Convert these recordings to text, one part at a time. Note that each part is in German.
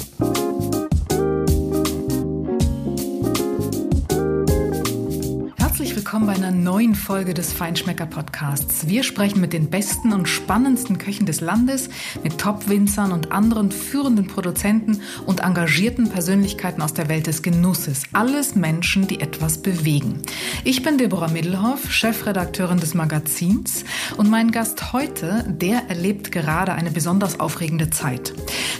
Thank you. Willkommen bei einer neuen Folge des Feinschmecker Podcasts. Wir sprechen mit den besten und spannendsten Köchen des Landes, mit Top-Winzern und anderen führenden Produzenten und engagierten Persönlichkeiten aus der Welt des Genusses. Alles Menschen, die etwas bewegen. Ich bin Deborah Middelhoff, Chefredakteurin des Magazins und mein Gast heute, der erlebt gerade eine besonders aufregende Zeit.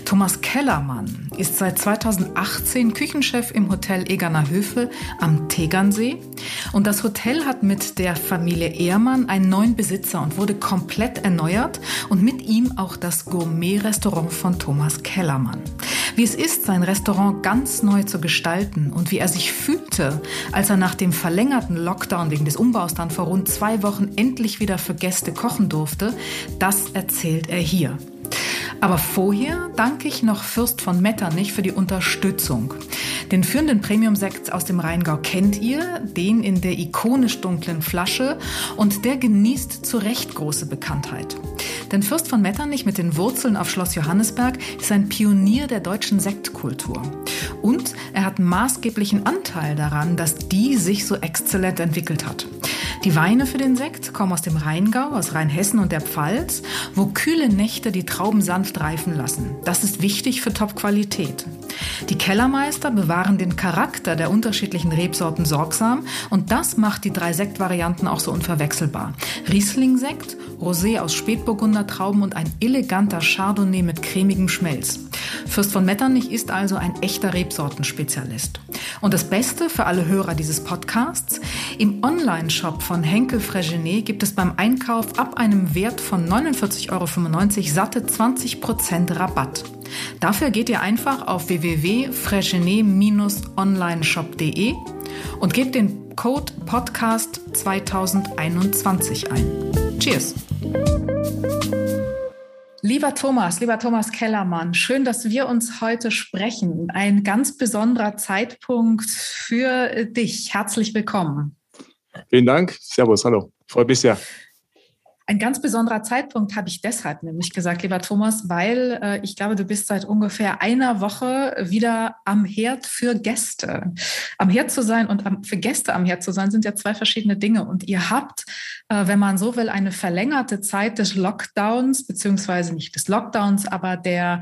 Thomas Kellermann ist seit 2018 Küchenchef im Hotel Egerner Höfe am Tegernsee und das Hotel hat mit der Familie Ehrmann einen neuen Besitzer und wurde komplett erneuert und mit ihm auch das Gourmet-Restaurant von Thomas Kellermann. Wie es ist, sein Restaurant ganz neu zu gestalten und wie er sich fühlte, als er nach dem verlängerten Lockdown wegen des Umbaus dann vor rund zwei Wochen endlich wieder für Gäste kochen durfte, das erzählt er hier. Aber vorher danke ich noch Fürst von Metternich für die Unterstützung. Den führenden Premium-Sekt aus dem Rheingau kennt ihr, den in der ikonisch dunklen Flasche und der genießt zu Recht große Bekanntheit. Denn Fürst von Metternich mit den Wurzeln auf Schloss Johannesberg ist ein Pionier der deutschen Sektkultur. Und er hat maßgeblichen Anteil daran, dass die sich so exzellent entwickelt hat. Die Weine für den Sekt kommen aus dem Rheingau, aus Rheinhessen und der Pfalz, wo kühle Nächte die Trauben sanft reifen lassen. Das ist wichtig für Top-Qualität. Die Kellermeister bewahren den Charakter der unterschiedlichen Rebsorten sorgsam und das macht die drei Sektvarianten auch so unverwechselbar. Riesling-Sekt, Rosé aus Spätburgunder Trauben und ein eleganter Chardonnay mit cremigem Schmelz. Fürst von Metternich ist also ein echter Rebsortenspezialist. Und das Beste für alle Hörer dieses Podcasts, im Online-Shop von Henkel Fregenet gibt es beim Einkauf ab einem Wert von 49,95 Euro satte 20% Rabatt. Dafür geht ihr einfach auf www.fregenet-onlineshop.de und gebt den Code Podcast 2021 ein. Cheers! Lieber Thomas, lieber Thomas Kellermann, schön, dass wir uns heute sprechen. Ein ganz besonderer Zeitpunkt für dich. Herzlich willkommen. Vielen Dank. Servus, hallo. Freut mich sehr. Ein ganz besonderer Zeitpunkt habe ich deshalb nämlich gesagt, lieber Thomas, weil äh, ich glaube, du bist seit ungefähr einer Woche wieder am Herd für Gäste. Am Herd zu sein und am, für Gäste am Herd zu sein, sind ja zwei verschiedene Dinge. Und ihr habt, äh, wenn man so will, eine verlängerte Zeit des Lockdowns, beziehungsweise nicht des Lockdowns, aber der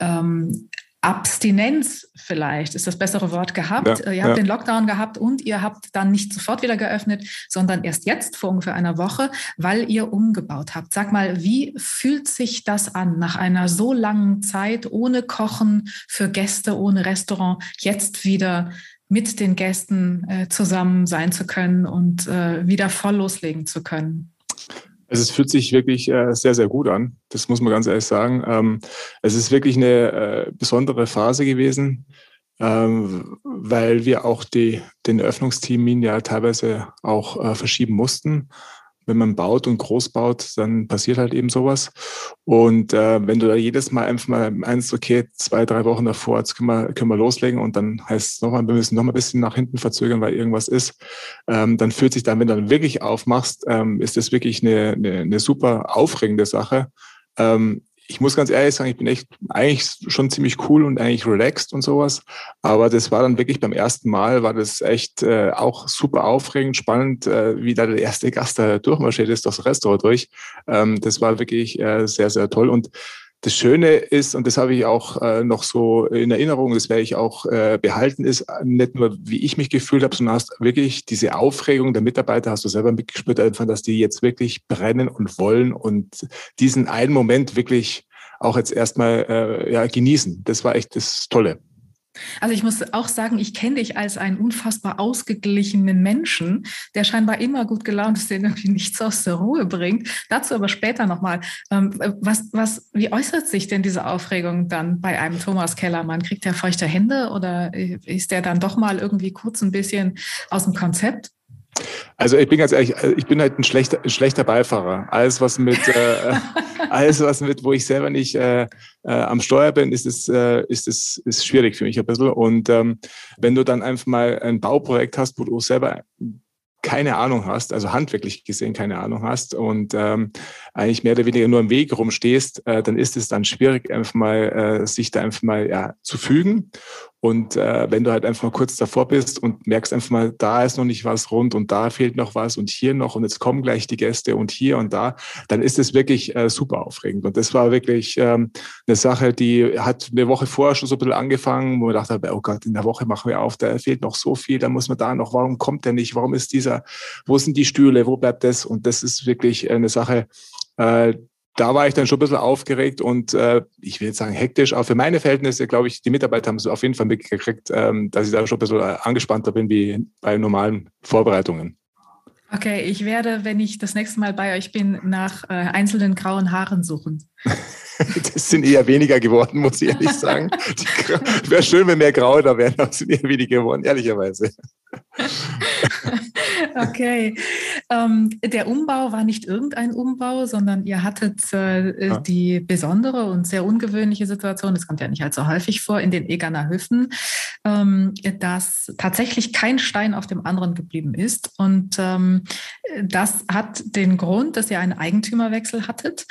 ähm, Abstinenz vielleicht ist das bessere Wort gehabt. Ja, ihr habt ja. den Lockdown gehabt und ihr habt dann nicht sofort wieder geöffnet, sondern erst jetzt vor ungefähr einer Woche, weil ihr umgebaut habt. Sag mal, wie fühlt sich das an, nach einer so langen Zeit ohne Kochen für Gäste, ohne Restaurant, jetzt wieder mit den Gästen äh, zusammen sein zu können und äh, wieder voll loslegen zu können? Also es fühlt sich wirklich äh, sehr, sehr gut an. Das muss man ganz ehrlich sagen. Ähm, es ist wirklich eine äh, besondere Phase gewesen, ähm, weil wir auch die, den Öffnungstermin ja teilweise auch äh, verschieben mussten wenn man baut und groß baut, dann passiert halt eben sowas. Und äh, wenn du da jedes Mal einfach mal meinst, okay, zwei, drei Wochen davor, jetzt können wir, können wir loslegen und dann heißt es nochmal, wir müssen nochmal ein bisschen nach hinten verzögern, weil irgendwas ist, ähm, dann fühlt sich dann, wenn du dann wirklich aufmachst, ähm, ist das wirklich eine, eine, eine super aufregende Sache. Ähm, ich muss ganz ehrlich sagen, ich bin echt eigentlich schon ziemlich cool und eigentlich relaxed und sowas. Aber das war dann wirklich beim ersten Mal, war das echt äh, auch super aufregend, spannend, äh, wie da der erste Gast da durchmarschiert ist, das Restaurant durch. Ähm, das war wirklich äh, sehr, sehr toll. Und das Schöne ist, und das habe ich auch äh, noch so in Erinnerung, das werde ich auch äh, behalten, ist nicht nur, wie ich mich gefühlt habe, sondern hast wirklich diese Aufregung der Mitarbeiter, hast du selber mitgespürt, einfach, dass die jetzt wirklich brennen und wollen und diesen einen Moment wirklich auch jetzt erstmal äh, ja, genießen. Das war echt das Tolle. Also ich muss auch sagen, ich kenne dich als einen unfassbar ausgeglichenen Menschen, der scheinbar immer gut gelaunt ist, der irgendwie nichts aus der Ruhe bringt. Dazu aber später nochmal. Ähm, was, was, wie äußert sich denn diese Aufregung dann bei einem Thomas Kellermann? Kriegt er feuchte Hände oder ist der dann doch mal irgendwie kurz ein bisschen aus dem Konzept? Also ich bin ganz ehrlich, äh, ich bin halt ein schlechter, schlechter Beifahrer. Alles was mit, äh, alles was mit, wo ich selber nicht äh, äh, am Steuer bin, ist es, äh, ist es ist schwierig für mich ein bisschen. Und ähm, wenn du dann einfach mal ein Bauprojekt hast, wo du selber keine Ahnung hast, also handwerklich gesehen keine Ahnung hast und ähm, eigentlich mehr oder weniger nur im Weg rumstehst, äh, dann ist es dann schwierig, einfach mal äh, sich da einfach mal ja, zu fügen. Und äh, wenn du halt einfach mal kurz davor bist und merkst einfach mal, da ist noch nicht was rund und da fehlt noch was und hier noch und jetzt kommen gleich die Gäste und hier und da, dann ist es wirklich äh, super aufregend. Und das war wirklich ähm, eine Sache, die hat eine Woche vorher schon so ein bisschen angefangen, wo man dachte, oh Gott, in der Woche machen wir auf, da fehlt noch so viel, da muss man da noch, warum kommt der nicht, warum ist dieser, wo sind die Stühle, wo bleibt das? Und das ist wirklich eine Sache, äh, da war ich dann schon ein bisschen aufgeregt und äh, ich will jetzt sagen hektisch, aber für meine Verhältnisse, glaube ich, die Mitarbeiter haben es auf jeden Fall mitgekriegt, ähm, dass ich da schon ein bisschen angespannter bin wie bei normalen Vorbereitungen. Okay, ich werde, wenn ich das nächste Mal bei euch bin, nach äh, einzelnen grauen Haaren suchen. das sind eher weniger geworden, muss ich ehrlich sagen. Wäre schön, wenn mehr graue da wären, aber sind eher weniger geworden, ehrlicherweise. Okay. Ähm, der Umbau war nicht irgendein Umbau, sondern ihr hattet äh, ja. die besondere und sehr ungewöhnliche Situation, das kommt ja nicht allzu häufig vor, in den Egerner Höfen, ähm, dass tatsächlich kein Stein auf dem anderen geblieben ist. Und ähm, das hat den Grund, dass ihr einen Eigentümerwechsel hattet.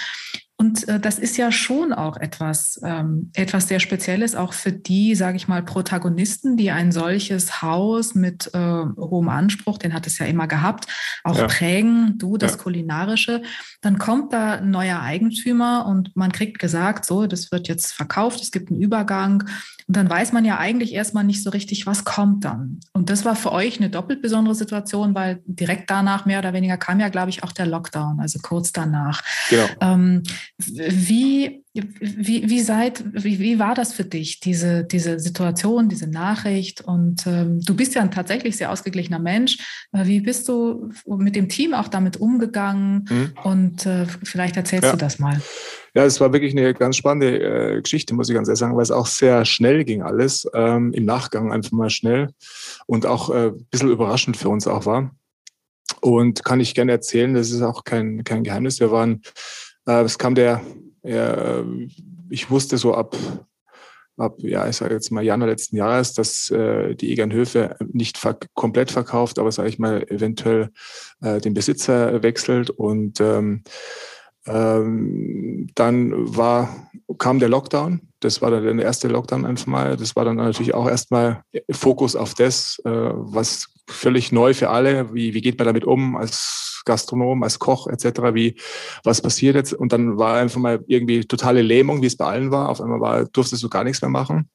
Und äh, das ist ja schon auch etwas, ähm, etwas sehr Spezielles, auch für die, sage ich mal, Protagonisten, die ein solches Haus mit äh, hohem Anspruch, den hat es ja immer gehabt, auch ja. prägen, du das ja. Kulinarische. Dann kommt da ein neuer Eigentümer und man kriegt gesagt, so, das wird jetzt verkauft, es gibt einen Übergang. Und dann weiß man ja eigentlich erstmal nicht so richtig, was kommt dann. Und das war für euch eine doppelt besondere Situation, weil direkt danach mehr oder weniger kam ja, glaube ich, auch der Lockdown, also kurz danach. Genau. Ähm, wie, wie, wie, seid, wie, wie war das für dich, diese, diese Situation, diese Nachricht? Und ähm, du bist ja ein tatsächlich sehr ausgeglichener Mensch. Äh, wie bist du mit dem Team auch damit umgegangen? Mhm. Und äh, vielleicht erzählst ja. du das mal. Ja, es war wirklich eine ganz spannende äh, Geschichte, muss ich ganz ehrlich sagen, weil es auch sehr schnell ging alles. Ähm, Im Nachgang einfach mal schnell und auch äh, ein bisschen überraschend für uns auch war. Und kann ich gerne erzählen, das ist auch kein, kein Geheimnis. Wir waren äh, es kam der, äh, ich wusste so ab, ab, ja, ich sage jetzt mal Januar letzten Jahres, dass äh, die Egernhöfe nicht verk komplett verkauft, aber sage ich mal eventuell äh, den Besitzer wechselt und ähm, ähm, dann war, kam der Lockdown. Das war dann der erste Lockdown einfach mal. Das war dann natürlich auch erstmal Fokus auf das, äh, was völlig neu für alle. Wie, wie geht man damit um als Gastronom, als Koch etc. Wie, was passiert jetzt? Und dann war einfach mal irgendwie totale Lähmung, wie es bei allen war. Auf einmal war, durftest du gar nichts mehr machen.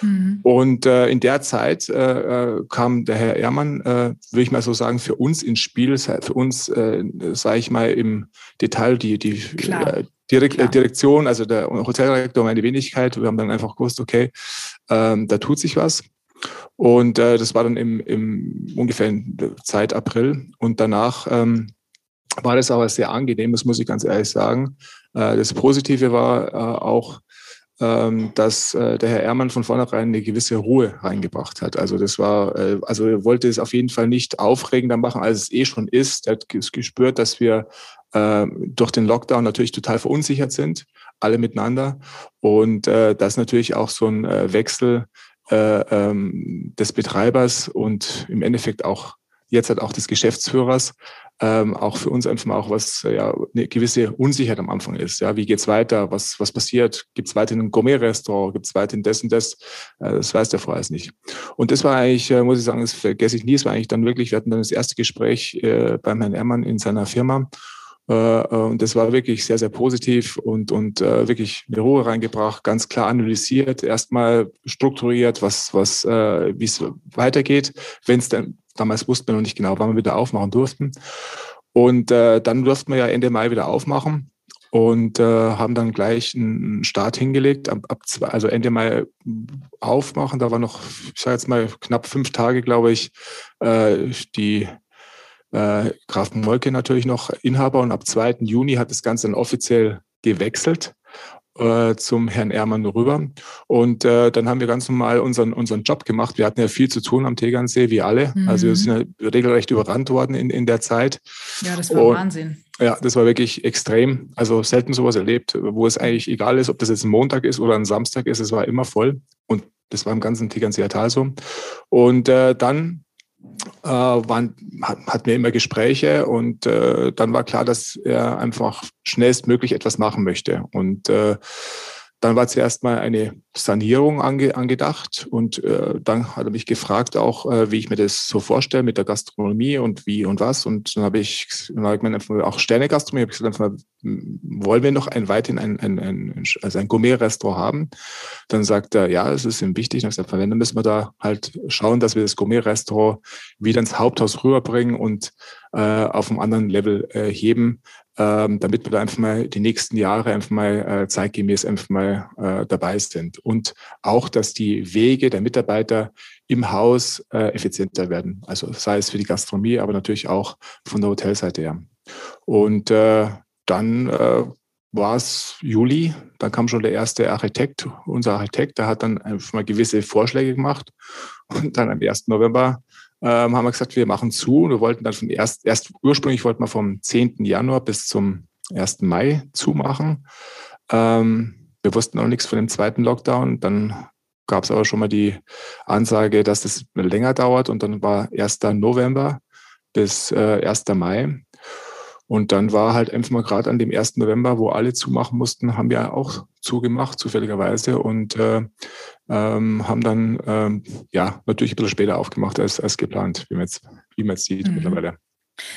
Mhm. Und äh, in der Zeit äh, äh kam der Herr Ehrmann, äh, würde ich mal so sagen, für uns ins Spiel, für uns, äh, sage ich mal, im Detail die, die, äh, Direkt, Klar. Direktion, also der Hoteldirektor, meine Wenigkeit. Wir haben dann einfach gewusst, okay, ähm, da tut sich was. Und äh, das war dann im, im ungefähr Zeit April. Und danach ähm, war das aber sehr angenehm, das muss ich ganz ehrlich sagen. Äh, das Positive war äh, auch, ähm, dass äh, der Herr Ehrmann von vornherein eine gewisse Ruhe reingebracht hat. Also das war, äh, also er wollte es auf jeden Fall nicht aufregender machen, als es eh schon ist. Er hat gespürt, dass wir äh, durch den Lockdown natürlich total verunsichert sind, alle miteinander. Und äh, dass natürlich auch so ein äh, Wechsel äh, ähm, des Betreibers und im Endeffekt auch jetzt halt auch des Geschäftsführers ähm, auch für uns einfach mal auch was äh, ja eine gewisse Unsicherheit am Anfang ist. Ja, wie geht's weiter? Was was passiert? Gibt es weiterhin ein Gourmet-Restaurant? Gibt es weiterhin das und das? Äh, das weiß der vorher nicht. Und das war eigentlich, äh, muss ich sagen, das vergesse ich nie. Es war eigentlich dann wirklich, wir hatten dann das erste Gespräch äh, beim Herrn Ehrmann in seiner Firma und das war wirklich sehr, sehr positiv und, und äh, wirklich eine Ruhe reingebracht, ganz klar analysiert, erstmal strukturiert, was, was, äh, wie es weitergeht, wenn es dann, damals wussten wir noch nicht genau, wann wir wieder aufmachen durften. Und äh, dann durften wir ja Ende Mai wieder aufmachen und äh, haben dann gleich einen Start hingelegt, ab, also Ende Mai aufmachen. Da war noch, ich sage jetzt mal, knapp fünf Tage, glaube ich, äh, die äh, Graf Molke natürlich noch Inhaber und ab 2. Juni hat das Ganze dann offiziell gewechselt äh, zum Herrn Ehrmann rüber. Und äh, dann haben wir ganz normal unseren, unseren Job gemacht. Wir hatten ja viel zu tun am Tegernsee, wie alle. Mhm. Also wir sind ja regelrecht überrannt worden in, in der Zeit. Ja, das war und, Wahnsinn. Ja, das war wirklich extrem. Also selten sowas erlebt, wo es eigentlich egal ist, ob das jetzt ein Montag ist oder ein Samstag ist, es war immer voll. Und das war im ganzen Tegernseer Tal so. Und äh, dann äh, waren, hatten wir immer Gespräche und äh, dann war klar, dass er einfach schnellstmöglich etwas machen möchte. Und äh, dann war zuerst mal eine Sanierung ange, angedacht und äh, dann hat er mich gefragt auch, äh, wie ich mir das so vorstelle mit der Gastronomie und wie und was. Und dann habe ich, dann habe ich mir auch Sterne-Gastronomie, habe ich gesagt, einfach, wollen wir noch ein weiterhin ein, ein, ein, also ein Gourmet-Restaurant haben? Dann sagt er, ja, es ist ihm wichtig. Dann gesagt, dann müssen wir da halt schauen, dass wir das Gourmet-Restaurant wieder ins Haupthaus rüberbringen und äh, auf einem anderen Level äh, heben, ähm, damit wir da einfach mal die nächsten Jahre einfach mal äh, zeitgemäß einfach mal äh, dabei sind. Und auch, dass die Wege der Mitarbeiter im Haus äh, effizienter werden. Also sei es für die Gastronomie, aber natürlich auch von der Hotelseite her. Und äh, dann äh, war es Juli, dann kam schon der erste Architekt, unser Architekt, der hat dann einfach mal gewisse Vorschläge gemacht. Und dann am 1. November ähm, haben wir gesagt, wir machen zu. Wir wollten dann vom erst, erst ursprünglich wollten wir vom 10. Januar bis zum 1. Mai zumachen. Ähm, wir wussten noch nichts von dem zweiten Lockdown. Dann gab es aber schon mal die Ansage, dass das länger dauert und dann war 1. November bis äh, 1. Mai. Und dann war halt einfach mal gerade an dem 1. November, wo alle zumachen mussten, haben wir auch zugemacht, zufälligerweise, und äh, ähm, haben dann ähm, ja natürlich ein bisschen später aufgemacht als, als geplant, wie man jetzt, wie man jetzt sieht mhm. mittlerweile.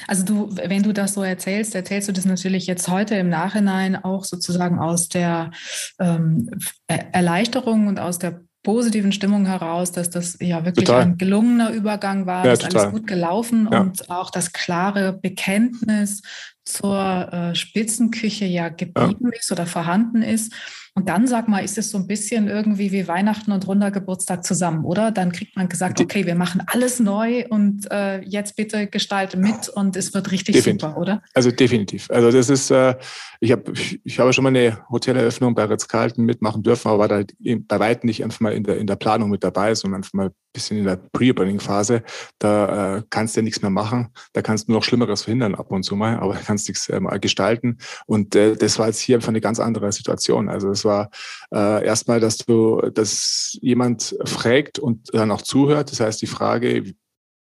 Also du, wenn du das so erzählst, erzählst du das natürlich jetzt heute im Nachhinein auch sozusagen aus der ähm, Erleichterung und aus der positiven Stimmung heraus, dass das ja wirklich total. ein gelungener Übergang war, ja, dass total. alles gut gelaufen ja. und auch das klare Bekenntnis zur äh, Spitzenküche ja geblieben ja. ist oder vorhanden ist. Und dann, sag mal, ist es so ein bisschen irgendwie wie Weihnachten und runder Geburtstag zusammen, oder? Dann kriegt man gesagt, okay, wir machen alles neu und äh, jetzt bitte gestalte mit und es wird richtig definitiv. super, oder? Also definitiv. Also das ist, äh, ich habe ich habe schon mal eine Hoteleröffnung bei Ritz-Carlton mitmachen dürfen, aber war da bei weitem nicht einfach mal in der, in der Planung mit dabei, sondern einfach mal bisschen in der Pre-Opening-Phase. Da äh, kannst du ja nichts mehr machen. Da kannst du nur noch Schlimmeres verhindern ab und zu mal, aber kannst nichts äh, mal gestalten. Und äh, das war jetzt hier einfach eine ganz andere Situation. Also es war äh, erstmal, dass du, dass jemand fragt und dann auch zuhört. Das heißt, die Frage,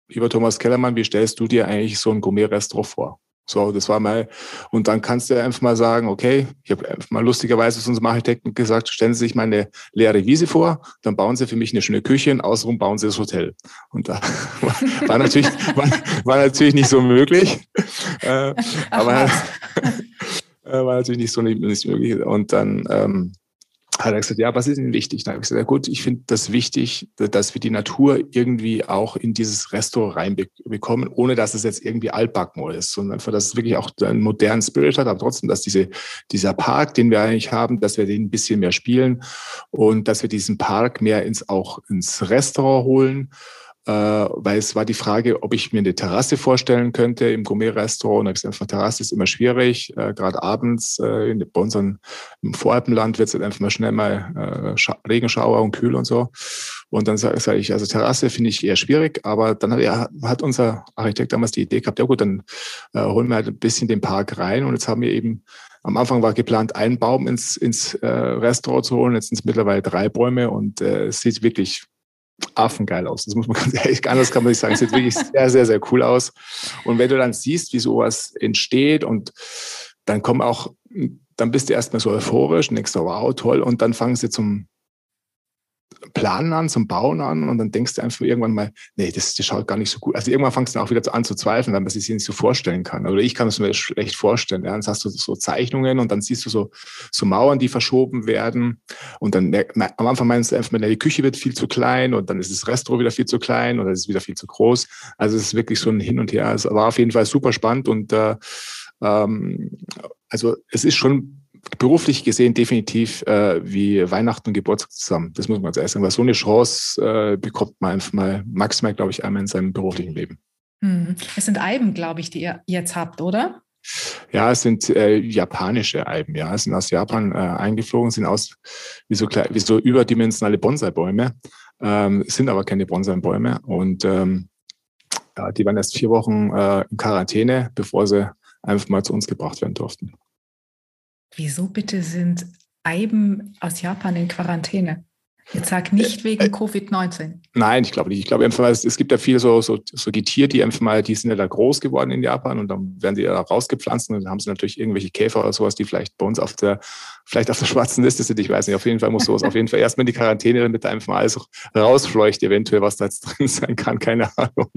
lieber Thomas Kellermann, wie stellst du dir eigentlich so ein Gourmet-Restaurant vor? So, das war mal, und dann kannst du einfach mal sagen, okay, ich habe einfach mal lustigerweise zu unserem Architekten gesagt, stellen Sie sich mal eine leere Wiese vor, dann bauen Sie für mich eine schöne Küche und außenrum bauen Sie das Hotel. Und da war, war natürlich, war, war, natürlich nicht so möglich. Äh, aber äh, war natürlich nicht so nicht, nicht möglich. Und dann ähm, hat er gesagt, ja, was ist Ihnen wichtig? Dann habe ich gesagt, ja gut, ich finde das wichtig, dass wir die Natur irgendwie auch in dieses Restaurant reinbekommen, ohne dass es jetzt irgendwie altbacken ist, sondern einfach, dass es wirklich auch einen modernen Spirit hat, aber trotzdem, dass diese, dieser Park, den wir eigentlich haben, dass wir den ein bisschen mehr spielen und dass wir diesen Park mehr ins, auch ins Restaurant holen äh, weil es war die Frage, ob ich mir eine Terrasse vorstellen könnte im Gourmet-Restaurant. Da habe ich gesagt, Terrasse ist immer schwierig, äh, gerade abends. Äh, bei unseren im Voralpenland wird es halt einfach mal schnell mal äh, Regenschauer und kühl und so. Und dann sage sag ich, also Terrasse finde ich eher schwierig, aber dann hat, ja, hat unser Architekt damals die Idee gehabt, ja gut, dann äh, holen wir halt ein bisschen den Park rein und jetzt haben wir eben am Anfang war geplant, einen Baum ins, ins äh, Restaurant zu holen. Jetzt sind es mittlerweile drei Bäume und äh, es sieht wirklich affengeil aus. Das muss man ganz ehrlich, anders kann man nicht sagen. Es sieht wirklich sehr, sehr, sehr cool aus. Und wenn du dann siehst, wie sowas entsteht und dann kommen auch, dann bist du erstmal so euphorisch und denkst, wow, toll. Und dann fangen sie zum Planen an, zum Bauen an und dann denkst du einfach irgendwann mal, nee, das, das schaut gar nicht so gut. Also irgendwann fangst du auch wieder an zu zweifeln, weil man sich nicht so vorstellen kann. Oder ich kann es mir schlecht vorstellen. Ja. Dann hast du so Zeichnungen und dann siehst du so, so Mauern, die verschoben werden. Und dann am Anfang meinst du einfach, die Küche wird viel zu klein und dann ist das Restaurant wieder viel zu klein oder es ist wieder viel zu groß. Also es ist wirklich so ein Hin und Her. Es war auf jeden Fall super spannend und äh, ähm, also es ist schon beruflich gesehen definitiv äh, wie Weihnachten und Geburtstag zusammen. Das muss man jetzt sagen, weil so eine Chance äh, bekommt man einfach mal maximal, glaube ich, einmal in seinem beruflichen Leben. Hm. Es sind Alben, glaube ich, die ihr jetzt habt, oder? Ja, es sind äh, japanische Alben, ja. Es sind aus Japan äh, eingeflogen, sind aus wie so, wie so überdimensionale Bonsai-Bäume, ähm, sind aber keine Bonsai-Bäume. Und ähm, ja, die waren erst vier Wochen äh, in Quarantäne, bevor sie einfach mal zu uns gebracht werden durften. Wieso bitte sind Eiben aus Japan in Quarantäne? Jetzt sag nicht wegen äh, Covid-19. Nein, ich glaube nicht. Ich glaube einfach, es, es gibt ja viele so, so, so Getier, die einfach mal, die sind ja da groß geworden in Japan und dann werden die ja rausgepflanzt und dann haben sie natürlich irgendwelche Käfer oder sowas, die vielleicht bei uns auf der, vielleicht auf der schwarzen Liste sind. Ich weiß nicht. Auf jeden Fall muss sowas auf jeden Fall erstmal in die Quarantäne, damit da einfach mal alles rausfleucht, eventuell, was da jetzt drin sein kann. Keine Ahnung.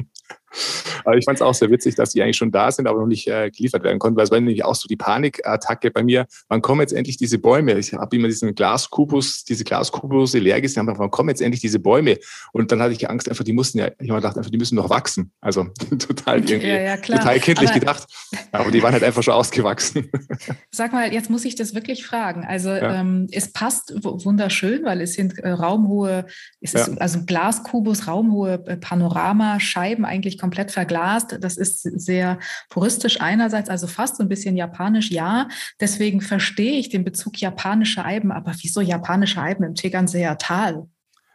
Aber ich fand es auch sehr witzig, dass die eigentlich schon da sind, aber noch nicht äh, geliefert werden konnten, weil es war nämlich auch so die Panikattacke bei mir. Wann kommen jetzt endlich diese Bäume? Ich habe immer diesen Glaskubus, diese Glaskubus leer gesehen, wann kommen jetzt endlich diese Bäume? Und dann hatte ich Angst, einfach, die mussten ja, ich habe gedacht, einfach, die müssen noch wachsen. Also total irgendwie, ja, ja, total kindlich aber, gedacht. Aber die waren halt einfach schon ausgewachsen. Sag mal, jetzt muss ich das wirklich fragen. Also ja. ähm, es passt wunderschön, weil es sind äh, raumhohe, es ist also Glaskubus, raumhohe äh, Panoramascheiben eigentlich komplett verglast. Das ist sehr puristisch einerseits, also fast so ein bisschen japanisch, ja. Deswegen verstehe ich den Bezug japanische Eiben, aber wieso japanische Eiben im Tegernseer Tal?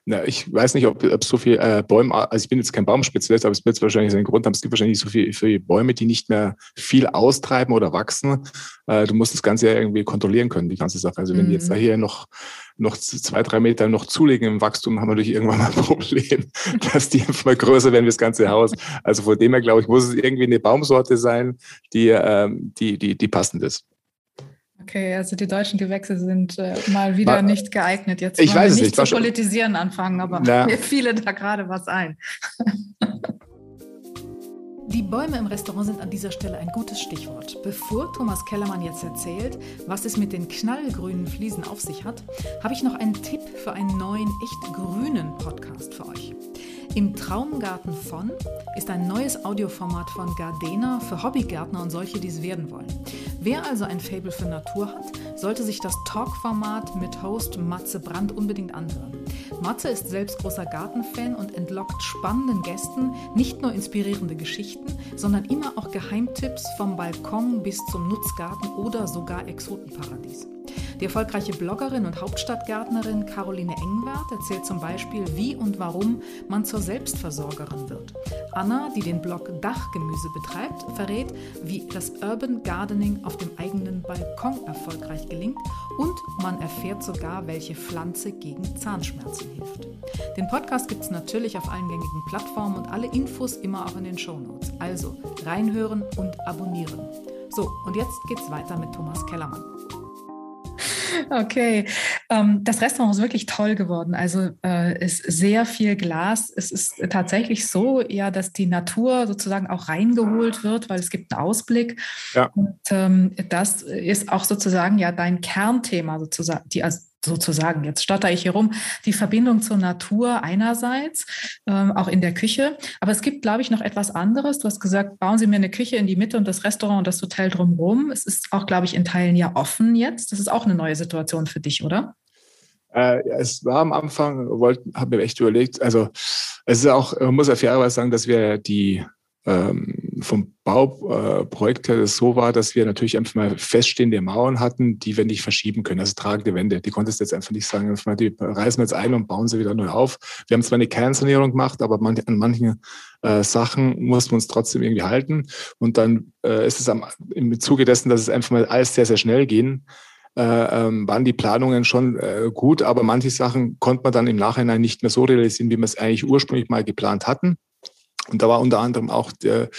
Na, ich weiß nicht, ob, ob so viel äh, Bäume, also ich bin jetzt kein Baumspezialist, aber es wird wahrscheinlich seinen Grund haben. Es gibt wahrscheinlich so viele, viele Bäume, die nicht mehr viel austreiben oder wachsen. Äh, du musst das Ganze ja irgendwie kontrollieren können, die ganze Sache. Also wenn mhm. die jetzt da hier noch, noch zwei, drei Meter noch zulegen im Wachstum, haben wir natürlich irgendwann mal ein Problem, dass die einfach mal größer werden wie das ganze Haus. Also von dem her, glaube ich, muss es irgendwie eine Baumsorte sein, die, ähm, die, die, die passend ist. Okay, also die deutschen Gewächse sind äh, mal wieder mal, nicht geeignet. Jetzt ich weiß wir nicht zu politisieren anfangen, aber na. mir fiele da gerade was ein. Die Bäume im Restaurant sind an dieser Stelle ein gutes Stichwort. Bevor Thomas Kellermann jetzt erzählt, was es mit den knallgrünen Fliesen auf sich hat, habe ich noch einen Tipp für einen neuen, echt grünen Podcast für euch. Im Traumgarten von ist ein neues Audioformat von Gardena für Hobbygärtner und solche, die es werden wollen. Wer also ein Fable für Natur hat, sollte sich das Talk-Format mit Host Matze Brandt unbedingt anhören. Matze ist selbst großer Gartenfan und entlockt spannenden Gästen nicht nur inspirierende Geschichten, sondern immer auch Geheimtipps vom Balkon bis zum Nutzgarten oder sogar Exotenparadies. Die erfolgreiche Bloggerin und Hauptstadtgärtnerin Caroline Engwert erzählt zum Beispiel, wie und warum man zur Selbstversorgerin wird. Anna, die den Blog Dachgemüse betreibt, verrät, wie das Urban Gardening auf dem eigenen Balkon erfolgreich gelingt und man erfährt sogar, welche Pflanze gegen Zahnschmerzen hilft. Den Podcast gibt es natürlich auf allen gängigen Plattformen und alle Infos immer auch in den Shownotes. Also reinhören und abonnieren. So, und jetzt geht's weiter mit Thomas Kellermann. Okay, ähm, das Restaurant ist wirklich toll geworden. Also äh, ist sehr viel Glas. Es ist tatsächlich so, ja, dass die Natur sozusagen auch reingeholt wird, weil es gibt einen Ausblick. Ja. Und ähm, das ist auch sozusagen ja dein Kernthema sozusagen, die, also sozusagen, jetzt stotter ich hier rum, die Verbindung zur Natur einerseits, ähm, auch in der Küche. Aber es gibt, glaube ich, noch etwas anderes. Du hast gesagt, bauen Sie mir eine Küche in die Mitte und das Restaurant und das Hotel drumherum. Es ist auch, glaube ich, in Teilen ja offen jetzt. Das ist auch eine neue Situation für dich, oder? Äh, es war am Anfang, habe mir echt überlegt, also es ist auch, man muss ja fairerweise sagen, dass wir die ähm, vom Bauprojekt her so war, dass wir natürlich einfach mal feststehende Mauern hatten, die wir nicht verschieben können, also tragende Wände. Die konntest du jetzt einfach nicht sagen, die reißen wir jetzt ein und bauen sie wieder neu auf. Wir haben zwar eine Kernsanierung gemacht, aber man, an manchen äh, Sachen mussten wir uns trotzdem irgendwie halten. Und dann äh, ist es am, im Zuge dessen, dass es einfach mal alles sehr, sehr schnell ging, äh, ähm, waren die Planungen schon äh, gut, aber manche Sachen konnte man dann im Nachhinein nicht mehr so realisieren, wie wir es eigentlich ursprünglich mal geplant hatten. Und da war unter anderem auch der,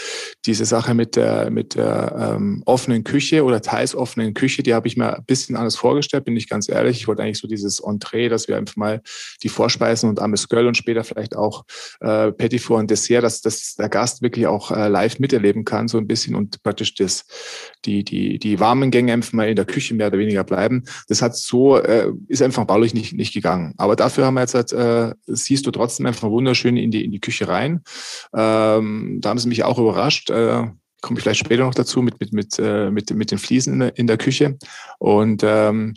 diese Sache mit der, mit der ähm, offenen Küche oder teils offenen Küche, die habe ich mir ein bisschen anders vorgestellt, bin ich ganz ehrlich. Ich wollte eigentlich so dieses Entree, dass wir einfach mal die Vorspeisen und Amesgöl und später vielleicht auch äh, Petit Four und Dessert, dass, dass der Gast wirklich auch äh, live miterleben kann, so ein bisschen und praktisch das, die, die, die warmen Gänge einfach mal in der Küche mehr oder weniger bleiben. Das hat so, äh, ist einfach baulich nicht, nicht gegangen. Aber dafür haben wir jetzt, halt, äh, siehst du trotzdem einfach wunderschön in die, in die Küche rein. Ähm, da haben sie mich auch überrascht. Äh, komme ich vielleicht später noch dazu mit, mit, mit, äh, mit, mit den Fliesen in der, in der Küche. Und ähm,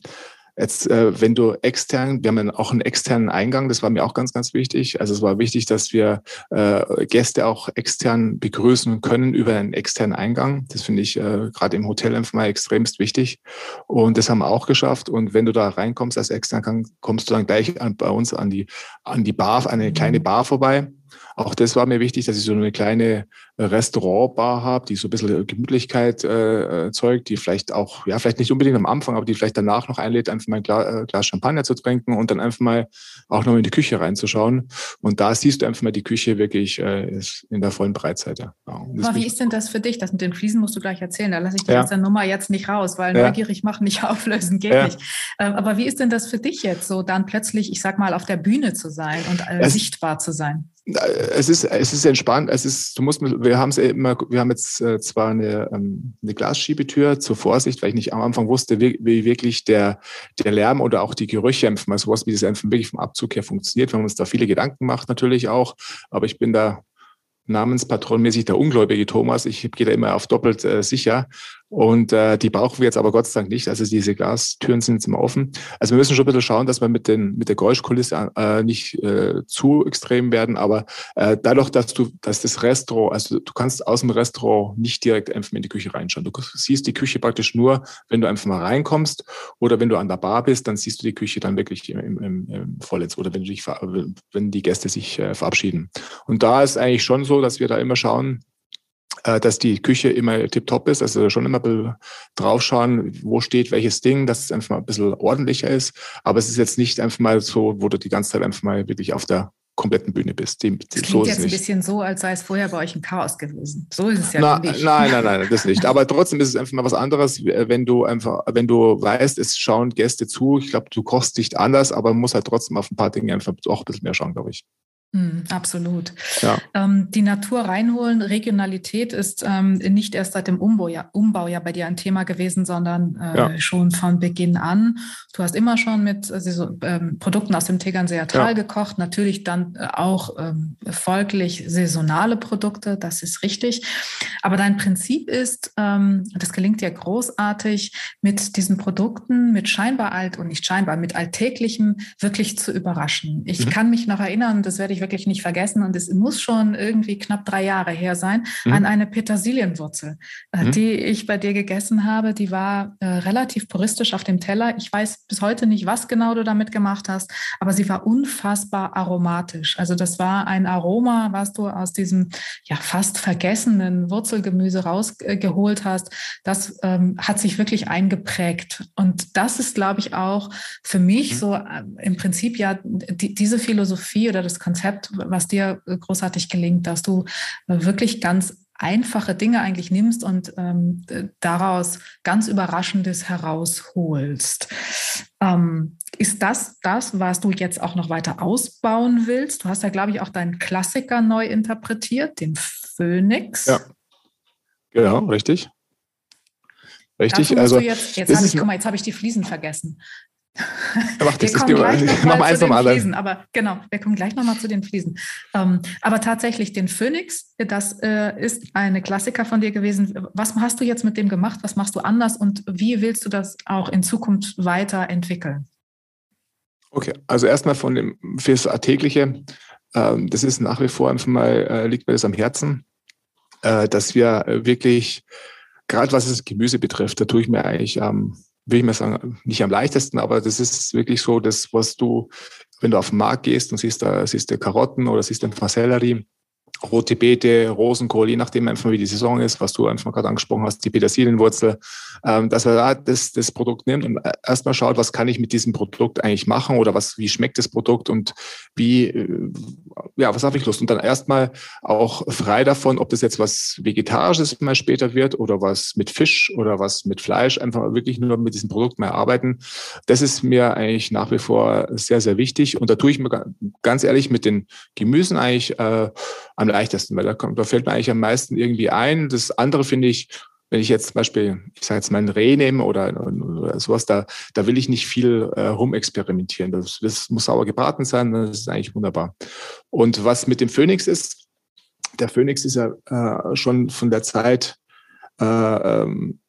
Jetzt, äh, wenn du extern, wir haben auch einen externen Eingang, das war mir auch ganz, ganz wichtig. Also es war wichtig, dass wir äh, Gäste auch extern begrüßen können über einen externen Eingang. Das finde ich äh, gerade im Hotel einfach mal extremst wichtig. Und das haben wir auch geschafft. Und wenn du da reinkommst als extern, kommst du dann gleich an, bei uns an die, an die Bar, an eine kleine mhm. Bar vorbei Auch das war mir wichtig, dass ich so eine kleine Restaurantbar habe, die so ein bisschen Gemütlichkeit äh, erzeugt, die vielleicht auch, ja, vielleicht nicht unbedingt am Anfang, aber die vielleicht danach noch einlädt, einfach mal ein Glas, äh, Glas Champagner zu trinken und dann einfach mal auch noch in die Küche reinzuschauen. Und da siehst du einfach mal die Küche wirklich äh, in der vollen Breitseite. Ja, aber wie ist denn das für dich? Das mit den Fliesen musst du gleich erzählen. Da lasse ich die ja. ganze Nummer jetzt nicht raus, weil ja. neugierig machen, nicht auflösen, geht ja. nicht. Ähm, aber wie ist denn das für dich jetzt, so dann plötzlich, ich sag mal, auf der Bühne zu sein und äh, sichtbar zu sein? Es ist, es ist entspannt. Es ist, du musst, wir haben es immer, wir haben jetzt äh, zwar eine, ähm, eine Glasschiebetür zur Vorsicht, weil ich nicht am Anfang wusste, wie, wie wirklich der, der Lärm oder auch die Gerüche einfach mal sowas, wie das einfach wirklich vom Abzug her funktioniert. Wir haben uns da viele Gedanken gemacht, natürlich auch. Aber ich bin da Namenspatronmäßig der ungläubige Thomas. Ich gehe da immer auf doppelt äh, sicher. Und äh, die brauchen wir jetzt aber Gott sei Dank nicht. Also diese Glastüren sind jetzt immer offen. Also wir müssen schon ein bisschen schauen, dass wir mit, den, mit der Geräuschkulisse äh, nicht äh, zu extrem werden. Aber äh, dadurch, dass du, dass das Restaurant, also du kannst aus dem Restaurant nicht direkt einfach in die Küche reinschauen. Du siehst die Küche praktisch nur, wenn du einfach mal reinkommst oder wenn du an der Bar bist, dann siehst du die Küche dann wirklich im, im, im Vollends oder wenn, du dich, wenn die Gäste sich äh, verabschieden. Und da ist eigentlich schon so, dass wir da immer schauen, dass die Küche immer tiptop ist, also schon immer draufschauen, wo steht welches Ding, dass es einfach mal ein bisschen ordentlicher ist. Aber es ist jetzt nicht einfach mal so, wo du die ganze Zeit einfach mal wirklich auf der kompletten Bühne bist. Dem, das klingt so jetzt ein bisschen so, als sei es vorher bei euch ein Chaos gewesen. So ist es ja Na, nicht. Nein, nein, nein, das nicht. Aber trotzdem ist es einfach mal was anderes, wenn du einfach, wenn du weißt, es schauen Gäste zu. Ich glaube, du kochst nicht anders, aber man muss halt trotzdem auf ein paar Dinge einfach auch ein bisschen mehr schauen, glaube ich. Mm, absolut. Ja. Ähm, die Natur reinholen, Regionalität ist ähm, nicht erst seit dem Umbau ja, Umbau ja bei dir ein Thema gewesen, sondern äh, ja. schon von Beginn an. Du hast immer schon mit also, ähm, Produkten aus dem Tegernseer Tal ja. gekocht, natürlich dann äh, auch ähm, folglich saisonale Produkte, das ist richtig. Aber dein Prinzip ist, ähm, das gelingt dir großartig, mit diesen Produkten, mit scheinbar alt und nicht scheinbar, mit alltäglichem wirklich zu überraschen. Ich mhm. kann mich noch erinnern, das werde ich wirklich nicht vergessen und es muss schon irgendwie knapp drei Jahre her sein, mhm. an eine Petersilienwurzel, äh, mhm. die ich bei dir gegessen habe. Die war äh, relativ puristisch auf dem Teller. Ich weiß bis heute nicht, was genau du damit gemacht hast, aber sie war unfassbar aromatisch. Also das war ein Aroma, was du aus diesem ja fast vergessenen Wurzelgemüse rausgeholt hast. Das ähm, hat sich wirklich eingeprägt. Und das ist, glaube ich, auch für mich mhm. so äh, im Prinzip ja die, diese Philosophie oder das Konzept Konzept, was dir großartig gelingt, dass du wirklich ganz einfache Dinge eigentlich nimmst und ähm, daraus ganz Überraschendes herausholst. Ähm, ist das das, was du jetzt auch noch weiter ausbauen willst? Du hast ja, glaube ich, auch deinen Klassiker neu interpretiert, den Phönix. Ja, genau, richtig. Richtig. Also, jetzt, jetzt habe ich, guck mal, jetzt habe ich die Fliesen vergessen. Mach das, wir kommen gleich noch mal zu den Fliesen, aber genau, wir kommen gleich nochmal zu den Fliesen. Ähm, aber tatsächlich den Phoenix, das äh, ist eine Klassiker von dir gewesen. Was hast du jetzt mit dem gemacht? Was machst du anders und wie willst du das auch in Zukunft weiterentwickeln? Okay, also erstmal von dem fürs Alltägliche. Ähm, das ist nach wie vor einfach mal, äh, liegt mir das am Herzen, äh, dass wir wirklich, gerade was das Gemüse betrifft, da tue ich mir eigentlich ähm, will ich mal sagen, nicht am leichtesten, aber das ist wirklich so, das, was du, wenn du auf den Markt gehst und siehst da, siehst du Karotten oder siehst du ein Sellerie, rote Beete, Rosenkohl, je nachdem einfach wie die Saison ist, was du einfach gerade angesprochen hast, die Petersilienwurzel, ähm, dass er da das, das Produkt nimmt und erstmal schaut, was kann ich mit diesem Produkt eigentlich machen oder was, wie schmeckt das Produkt und wie, äh, ja, was habe ich Lust? Und dann erstmal auch frei davon, ob das jetzt was Vegetarisches mal später wird oder was mit Fisch oder was mit Fleisch, einfach wirklich nur mit diesem Produkt mal arbeiten. Das ist mir eigentlich nach wie vor sehr, sehr wichtig und da tue ich mir ganz ehrlich mit den Gemüsen eigentlich äh, am leichtesten, weil da, kommt, da fällt mir eigentlich am meisten irgendwie ein. Das andere finde ich, wenn ich jetzt zum Beispiel, ich sage jetzt mal ein Reh nehme oder, oder sowas, da, da will ich nicht viel äh, rumexperimentieren. Das, das muss sauber gebraten sein, das ist eigentlich wunderbar. Und was mit dem Phönix ist, der Phönix ist ja äh, schon von der Zeit, äh, ähm,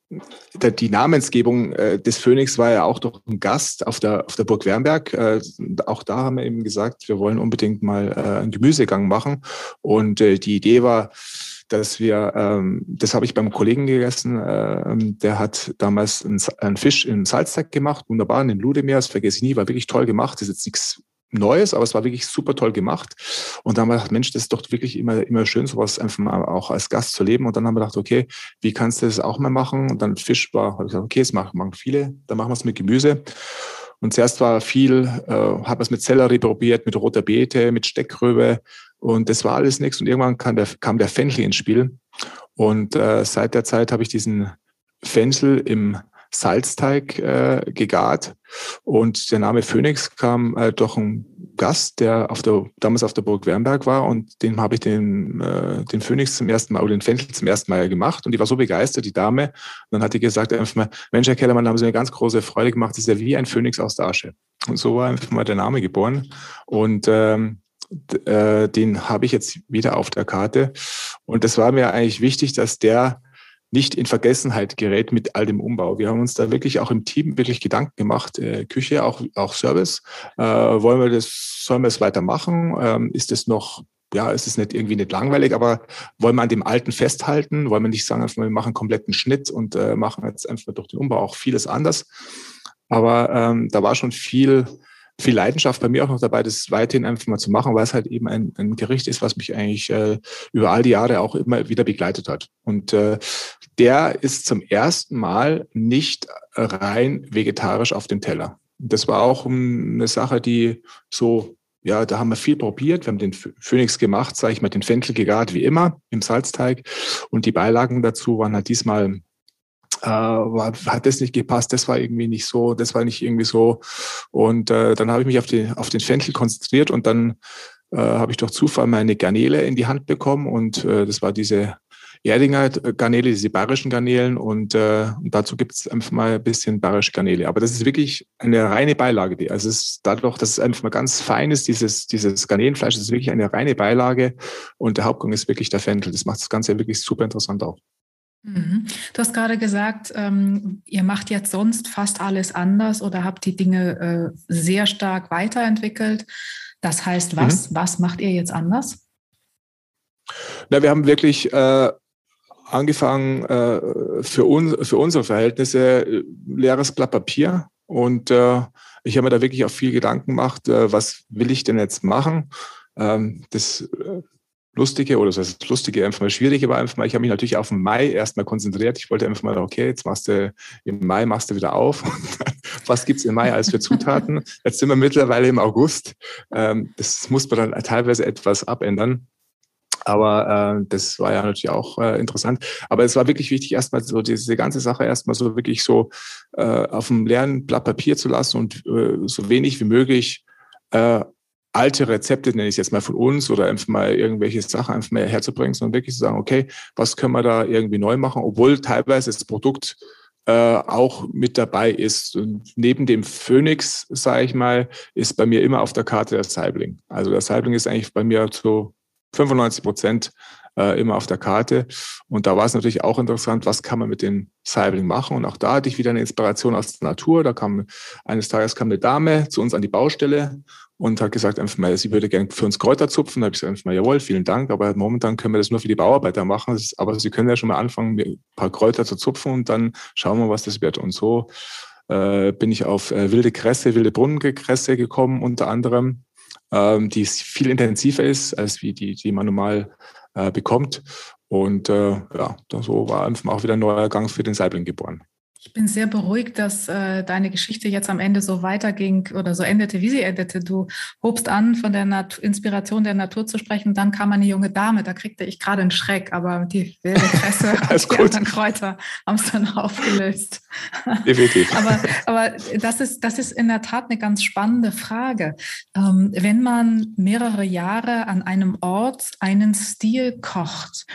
der, die Namensgebung äh, des Phönix war ja auch durch ein Gast auf der, auf der Burg Wernberg. Äh, auch da haben wir eben gesagt, wir wollen unbedingt mal äh, einen Gemüsegang machen. Und äh, die Idee war, dass wir, ähm, das habe ich beim Kollegen gegessen, äh, der hat damals einen, einen Fisch in Salzteig gemacht, wunderbar, in den Ludemeer, das vergesse ich nie, war wirklich toll gemacht, das ist jetzt nichts Neues, aber es war wirklich super toll gemacht. Und dann haben wir gedacht, Mensch, das ist doch wirklich immer, immer schön, sowas einfach mal auch als Gast zu leben. Und dann haben wir gedacht, okay, wie kannst du das auch mal machen? Und dann Fisch war, habe ich gesagt, okay, das machen, viele, dann machen wir es mit Gemüse. Und zuerst war viel, äh, habe es mit Sellerie probiert, mit roter Beete, mit Steckröbe. Und das war alles nichts. Und irgendwann kam der, kam der Fenchel ins Spiel. Und äh, seit der Zeit habe ich diesen Fenchel im Salzteig äh, gegart. Und der Name Phoenix kam äh, durch einen Gast, der auf der, damals auf der Burg Wernberg war. Und dem habe ich den, äh, den Phoenix zum ersten Mal oder den Fenchel zum ersten Mal gemacht. Und die war so begeistert, die Dame. Und dann hat die gesagt einfach mal, Mensch, Herr Kellermann, da haben Sie eine ganz große Freude gemacht. Das ist ja wie ein Phönix aus der Asche. Und so war einfach mal der Name geboren. Und ähm, äh, den habe ich jetzt wieder auf der Karte. Und das war mir eigentlich wichtig, dass der nicht in Vergessenheit gerät mit all dem Umbau. Wir haben uns da wirklich auch im Team wirklich Gedanken gemacht, äh, Küche, auch, auch Service. Äh, wollen wir das, sollen wir es weitermachen? Ähm, ist es noch, ja, ist es nicht irgendwie nicht langweilig, aber wollen wir an dem Alten festhalten? Wollen wir nicht sagen, wir machen einen kompletten Schnitt und äh, machen jetzt einfach durch den Umbau auch vieles anders? Aber ähm, da war schon viel, viel Leidenschaft bei mir auch noch dabei, das weiterhin einfach mal zu machen, weil es halt eben ein, ein Gericht ist, was mich eigentlich äh, über all die Jahre auch immer wieder begleitet hat. Und äh, der ist zum ersten Mal nicht rein vegetarisch auf dem Teller. Das war auch eine Sache, die so, ja, da haben wir viel probiert. Wir haben den Phoenix gemacht, sage ich mal, den Fenchel gegart wie immer im Salzteig. Und die Beilagen dazu waren halt diesmal äh, war, hat das nicht gepasst, das war irgendwie nicht so, das war nicht irgendwie so. Und äh, dann habe ich mich auf, die, auf den Fenchel konzentriert und dann äh, habe ich durch Zufall meine Garnele in die Hand bekommen und äh, das war diese Erdinger Garnele, diese bayerischen Garnelen und, äh, und dazu gibt es einfach mal ein bisschen bayerische Garnele. Aber das ist wirklich eine reine Beilage. Also es ist dadurch, dass es einfach mal ganz fein ist, dieses, dieses Garnelenfleisch, das ist wirklich eine reine Beilage und der Hauptgang ist wirklich der Fenchel. Das macht das Ganze wirklich super interessant auch. Mhm. Du hast gerade gesagt, ähm, ihr macht jetzt sonst fast alles anders oder habt die Dinge äh, sehr stark weiterentwickelt. Das heißt, was, mhm. was macht ihr jetzt anders? Na, wir haben wirklich äh, angefangen, äh, für, un für unsere Verhältnisse äh, leeres Blatt Papier und äh, ich habe mir da wirklich auch viel Gedanken gemacht, äh, was will ich denn jetzt machen? Ähm, das Lustige oder das heißt Lustige, einfach mal Schwierige war einfach mal, ich habe mich natürlich auf den Mai erstmal konzentriert. Ich wollte einfach mal, okay, jetzt machst du im Mai machst du wieder auf. Was gibt's im Mai alles für Zutaten? Jetzt sind wir mittlerweile im August. Ähm, das muss man dann teilweise etwas abändern. Aber äh, das war ja natürlich auch äh, interessant. Aber es war wirklich wichtig, erstmal so diese ganze Sache erstmal so wirklich so äh, auf dem leeren Blatt Papier zu lassen und äh, so wenig wie möglich äh, alte Rezepte, nenne ich es jetzt mal von uns oder einfach mal irgendwelche Sachen einfach mal herzubringen, sondern wirklich zu sagen, okay, was können wir da irgendwie neu machen, obwohl teilweise das Produkt äh, auch mit dabei ist. Und neben dem Phoenix, sage ich mal, ist bei mir immer auf der Karte der Saibling. Also der Saibling ist eigentlich bei mir zu 95 Prozent äh, immer auf der Karte. Und da war es natürlich auch interessant, was kann man mit dem Saibling machen. Und auch da hatte ich wieder eine Inspiration aus der Natur. Da kam eines Tages kam eine Dame zu uns an die Baustelle und hat gesagt, einfach mal, sie würde gerne für uns Kräuter zupfen. Da habe ich gesagt, einfach mal, jawohl, vielen Dank, aber momentan können wir das nur für die Bauarbeiter machen. Ist, aber Sie können ja schon mal anfangen, ein paar Kräuter zu zupfen und dann schauen wir, was das wird. Und so äh, bin ich auf äh, wilde Kresse, wilde Brunnenkresse gekommen, unter anderem, ähm, die viel intensiver ist, als wie die, die man normal bekommt. Und äh, ja, so war einfach auch wieder ein neuer Gang für den Saibling geboren. Ich bin sehr beruhigt, dass äh, deine Geschichte jetzt am Ende so weiterging oder so endete, wie sie endete. Du hobst an, von der Nat Inspiration der Natur zu sprechen. Dann kam eine junge Dame, da kriegte ich gerade einen Schreck, aber die wilde Presse und die anderen Kräuter haben es dann aufgelöst. Definitiv. aber, aber das, ist, das ist in der Tat eine ganz spannende Frage. Ähm, wenn man mehrere Jahre an einem Ort einen Stil kocht,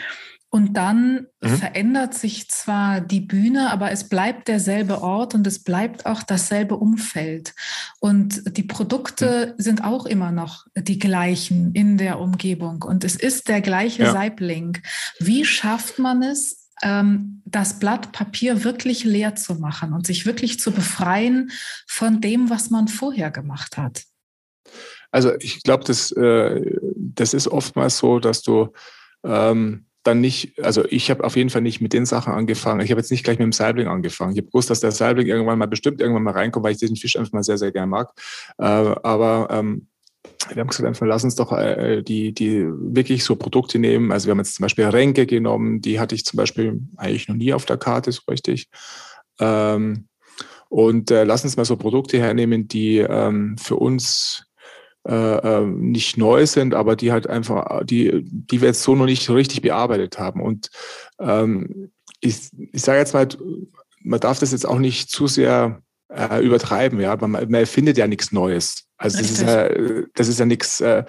und dann mhm. verändert sich zwar die Bühne, aber es bleibt derselbe Ort und es bleibt auch dasselbe Umfeld. Und die Produkte mhm. sind auch immer noch die gleichen in der Umgebung. Und es ist der gleiche ja. Saibling. Wie schafft man es, ähm, das Blatt Papier wirklich leer zu machen und sich wirklich zu befreien von dem, was man vorher gemacht hat? Also ich glaube, das, äh, das ist oftmals so, dass du ähm, dann nicht, also ich habe auf jeden Fall nicht mit den Sachen angefangen. Ich habe jetzt nicht gleich mit dem Saibling angefangen. Ich habe gewusst, dass der Saibling irgendwann mal bestimmt irgendwann mal reinkommt, weil ich diesen Fisch einfach mal sehr, sehr gerne mag. Äh, aber ähm, wir haben gesagt, einfach lass uns doch äh, die, die wirklich so Produkte nehmen. Also wir haben jetzt zum Beispiel Ränke genommen, die hatte ich zum Beispiel eigentlich noch nie auf der Karte so richtig. Ähm, und äh, lass uns mal so Produkte hernehmen, die ähm, für uns äh, äh, nicht neu sind, aber die halt einfach, die, die wir jetzt so noch nicht richtig bearbeitet haben. Und ähm, ich, ich sage jetzt mal, man darf das jetzt auch nicht zu sehr äh, übertreiben, ja. Man, man erfindet ja nichts Neues. Also das ist ja, das ist ja nichts, äh,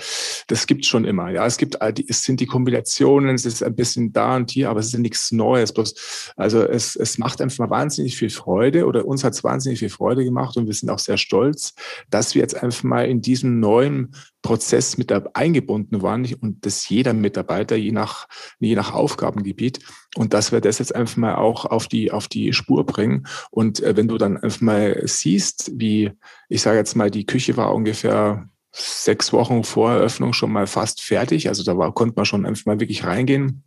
das gibt schon immer. Ja, es gibt, es sind die Kombinationen, es ist ein bisschen da und hier, aber es ist ja nichts Neues. Bloß, also es, es macht einfach wahnsinnig viel Freude oder uns hat es wahnsinnig viel Freude gemacht und wir sind auch sehr stolz, dass wir jetzt einfach mal in diesem neuen Prozess mit eingebunden waren und dass jeder Mitarbeiter je nach, je nach Aufgabengebiet und dass wir das jetzt einfach mal auch auf die, auf die Spur bringen. Und äh, wenn du dann einfach mal siehst, wie, ich sage jetzt mal, die Küche war ungefähr sechs Wochen vor Eröffnung schon mal fast fertig. Also da war, konnte man schon einfach mal wirklich reingehen.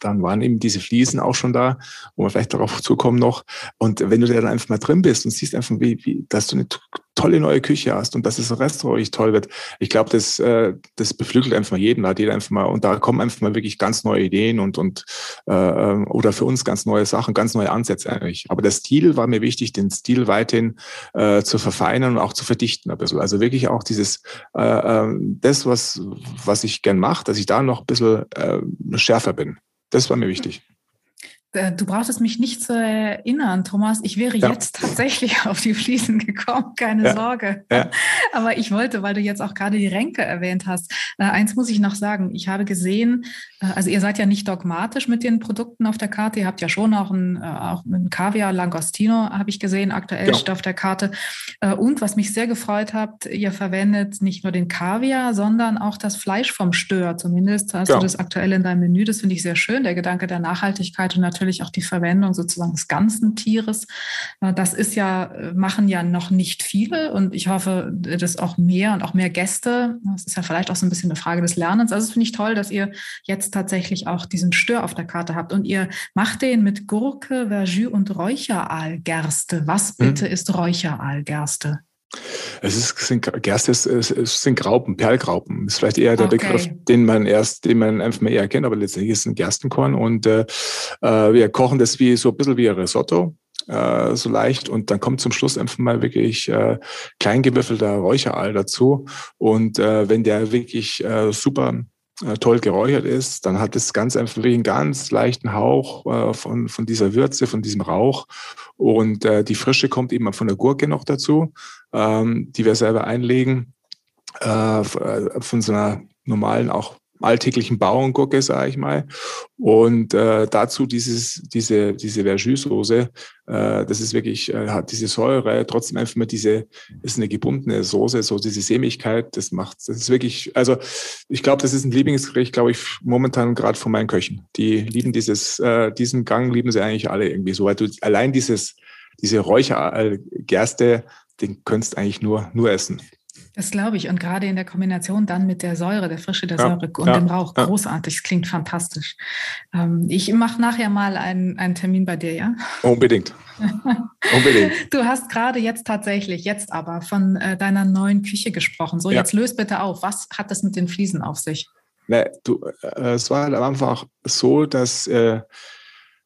Dann waren eben diese Fliesen auch schon da, wo wir vielleicht darauf zukommen noch. Und wenn du da dann einfach mal drin bist und siehst einfach, wie, wie, dass du eine tolle neue Küche hast und dass das Restaurant richtig toll wird, ich glaube, das, äh, das beflügelt einfach jeden, da hat jeder einfach mal, und da kommen einfach mal wirklich ganz neue Ideen und, und äh, ähm, oder für uns ganz neue Sachen, ganz neue Ansätze eigentlich. Aber der Stil war mir wichtig, den Stil weiterhin äh, zu verfeinern und auch zu verdichten ein bisschen. Also wirklich auch dieses, äh, äh, das, was, was ich gern mache, dass ich da noch ein bisschen äh, schärfer bin. Das war mir wichtig. Äh, du brauchtest mich nicht zu erinnern, Thomas. Ich wäre ja. jetzt tatsächlich auf die Fliesen gekommen, keine ja. Sorge. Ja. Aber ich wollte, weil du jetzt auch gerade die Ränke erwähnt hast, äh, eins muss ich noch sagen. Ich habe gesehen, äh, also ihr seid ja nicht dogmatisch mit den Produkten auf der Karte. Ihr habt ja schon auch ein, auch ein Kaviar Langostino, habe ich gesehen, aktuell genau. steht auf der Karte. Und was mich sehr gefreut hat, ihr verwendet nicht nur den Kaviar, sondern auch das Fleisch vom Stör. Zumindest hast genau. du das aktuell in deinem Menü. Das finde ich sehr schön. Der Gedanke der Nachhaltigkeit und natürlich natürlich auch die Verwendung sozusagen des ganzen Tieres. Äh, das ist ja, äh, machen ja noch nicht viele und ich hoffe, dass auch mehr und auch mehr Gäste, das ist ja vielleicht auch so ein bisschen eine Frage des Lernens. Also finde ich toll, dass ihr jetzt tatsächlich auch diesen Stör auf der Karte habt und ihr macht den mit Gurke, Verjus und Räucheraalgerste. Was hm. bitte hm. ist Räucheraalgerste? Es ist, sind, Gerste ist, es, es sind Graupen, Perlgraupen. Ist vielleicht eher der okay. Begriff, den man erst, den man einfach mal eher kennt, aber letztendlich ist es ein Gerstenkorn und äh, äh, wir kochen das wie so ein bisschen wie ein Risotto. Äh, so leicht und dann kommt zum Schluss einfach mal wirklich äh, kleingewürfelter Räucheraal dazu und äh, wenn der wirklich äh, super toll geräuchert ist, dann hat es ganz einfach einen ganz leichten Hauch äh, von, von dieser Würze, von diesem Rauch. Und äh, die Frische kommt eben von der Gurke noch dazu, ähm, die wir selber einlegen. Äh, äh von so einer normalen, auch alltäglichen Bauerngurke, sage ich mal. Und äh, dazu dieses, diese, diese Verjus-Soße, äh, das ist wirklich, äh, hat diese Säure, trotzdem einfach mal diese, ist eine gebundene Soße, so diese Sämigkeit, das macht, das ist wirklich, also ich glaube, das ist ein Lieblingsgericht, glaube ich, momentan gerade von meinen Köchen. Die lieben dieses, äh, diesen Gang lieben sie eigentlich alle irgendwie so, weil du allein dieses, diese Räuchergerste, den könntest eigentlich nur, nur essen. Das glaube ich. Und gerade in der Kombination dann mit der Säure, der Frische der ja, Säure und ja, dem Rauch, ja. großartig. Es klingt fantastisch. Ähm, ich mache nachher mal einen, einen Termin bei dir, ja? Unbedingt. Unbedingt. Du hast gerade jetzt tatsächlich, jetzt aber von äh, deiner neuen Küche gesprochen. So, jetzt löst bitte auf. Was hat das mit den Fliesen auf sich? Ne, du, äh, es war halt einfach so, dass äh,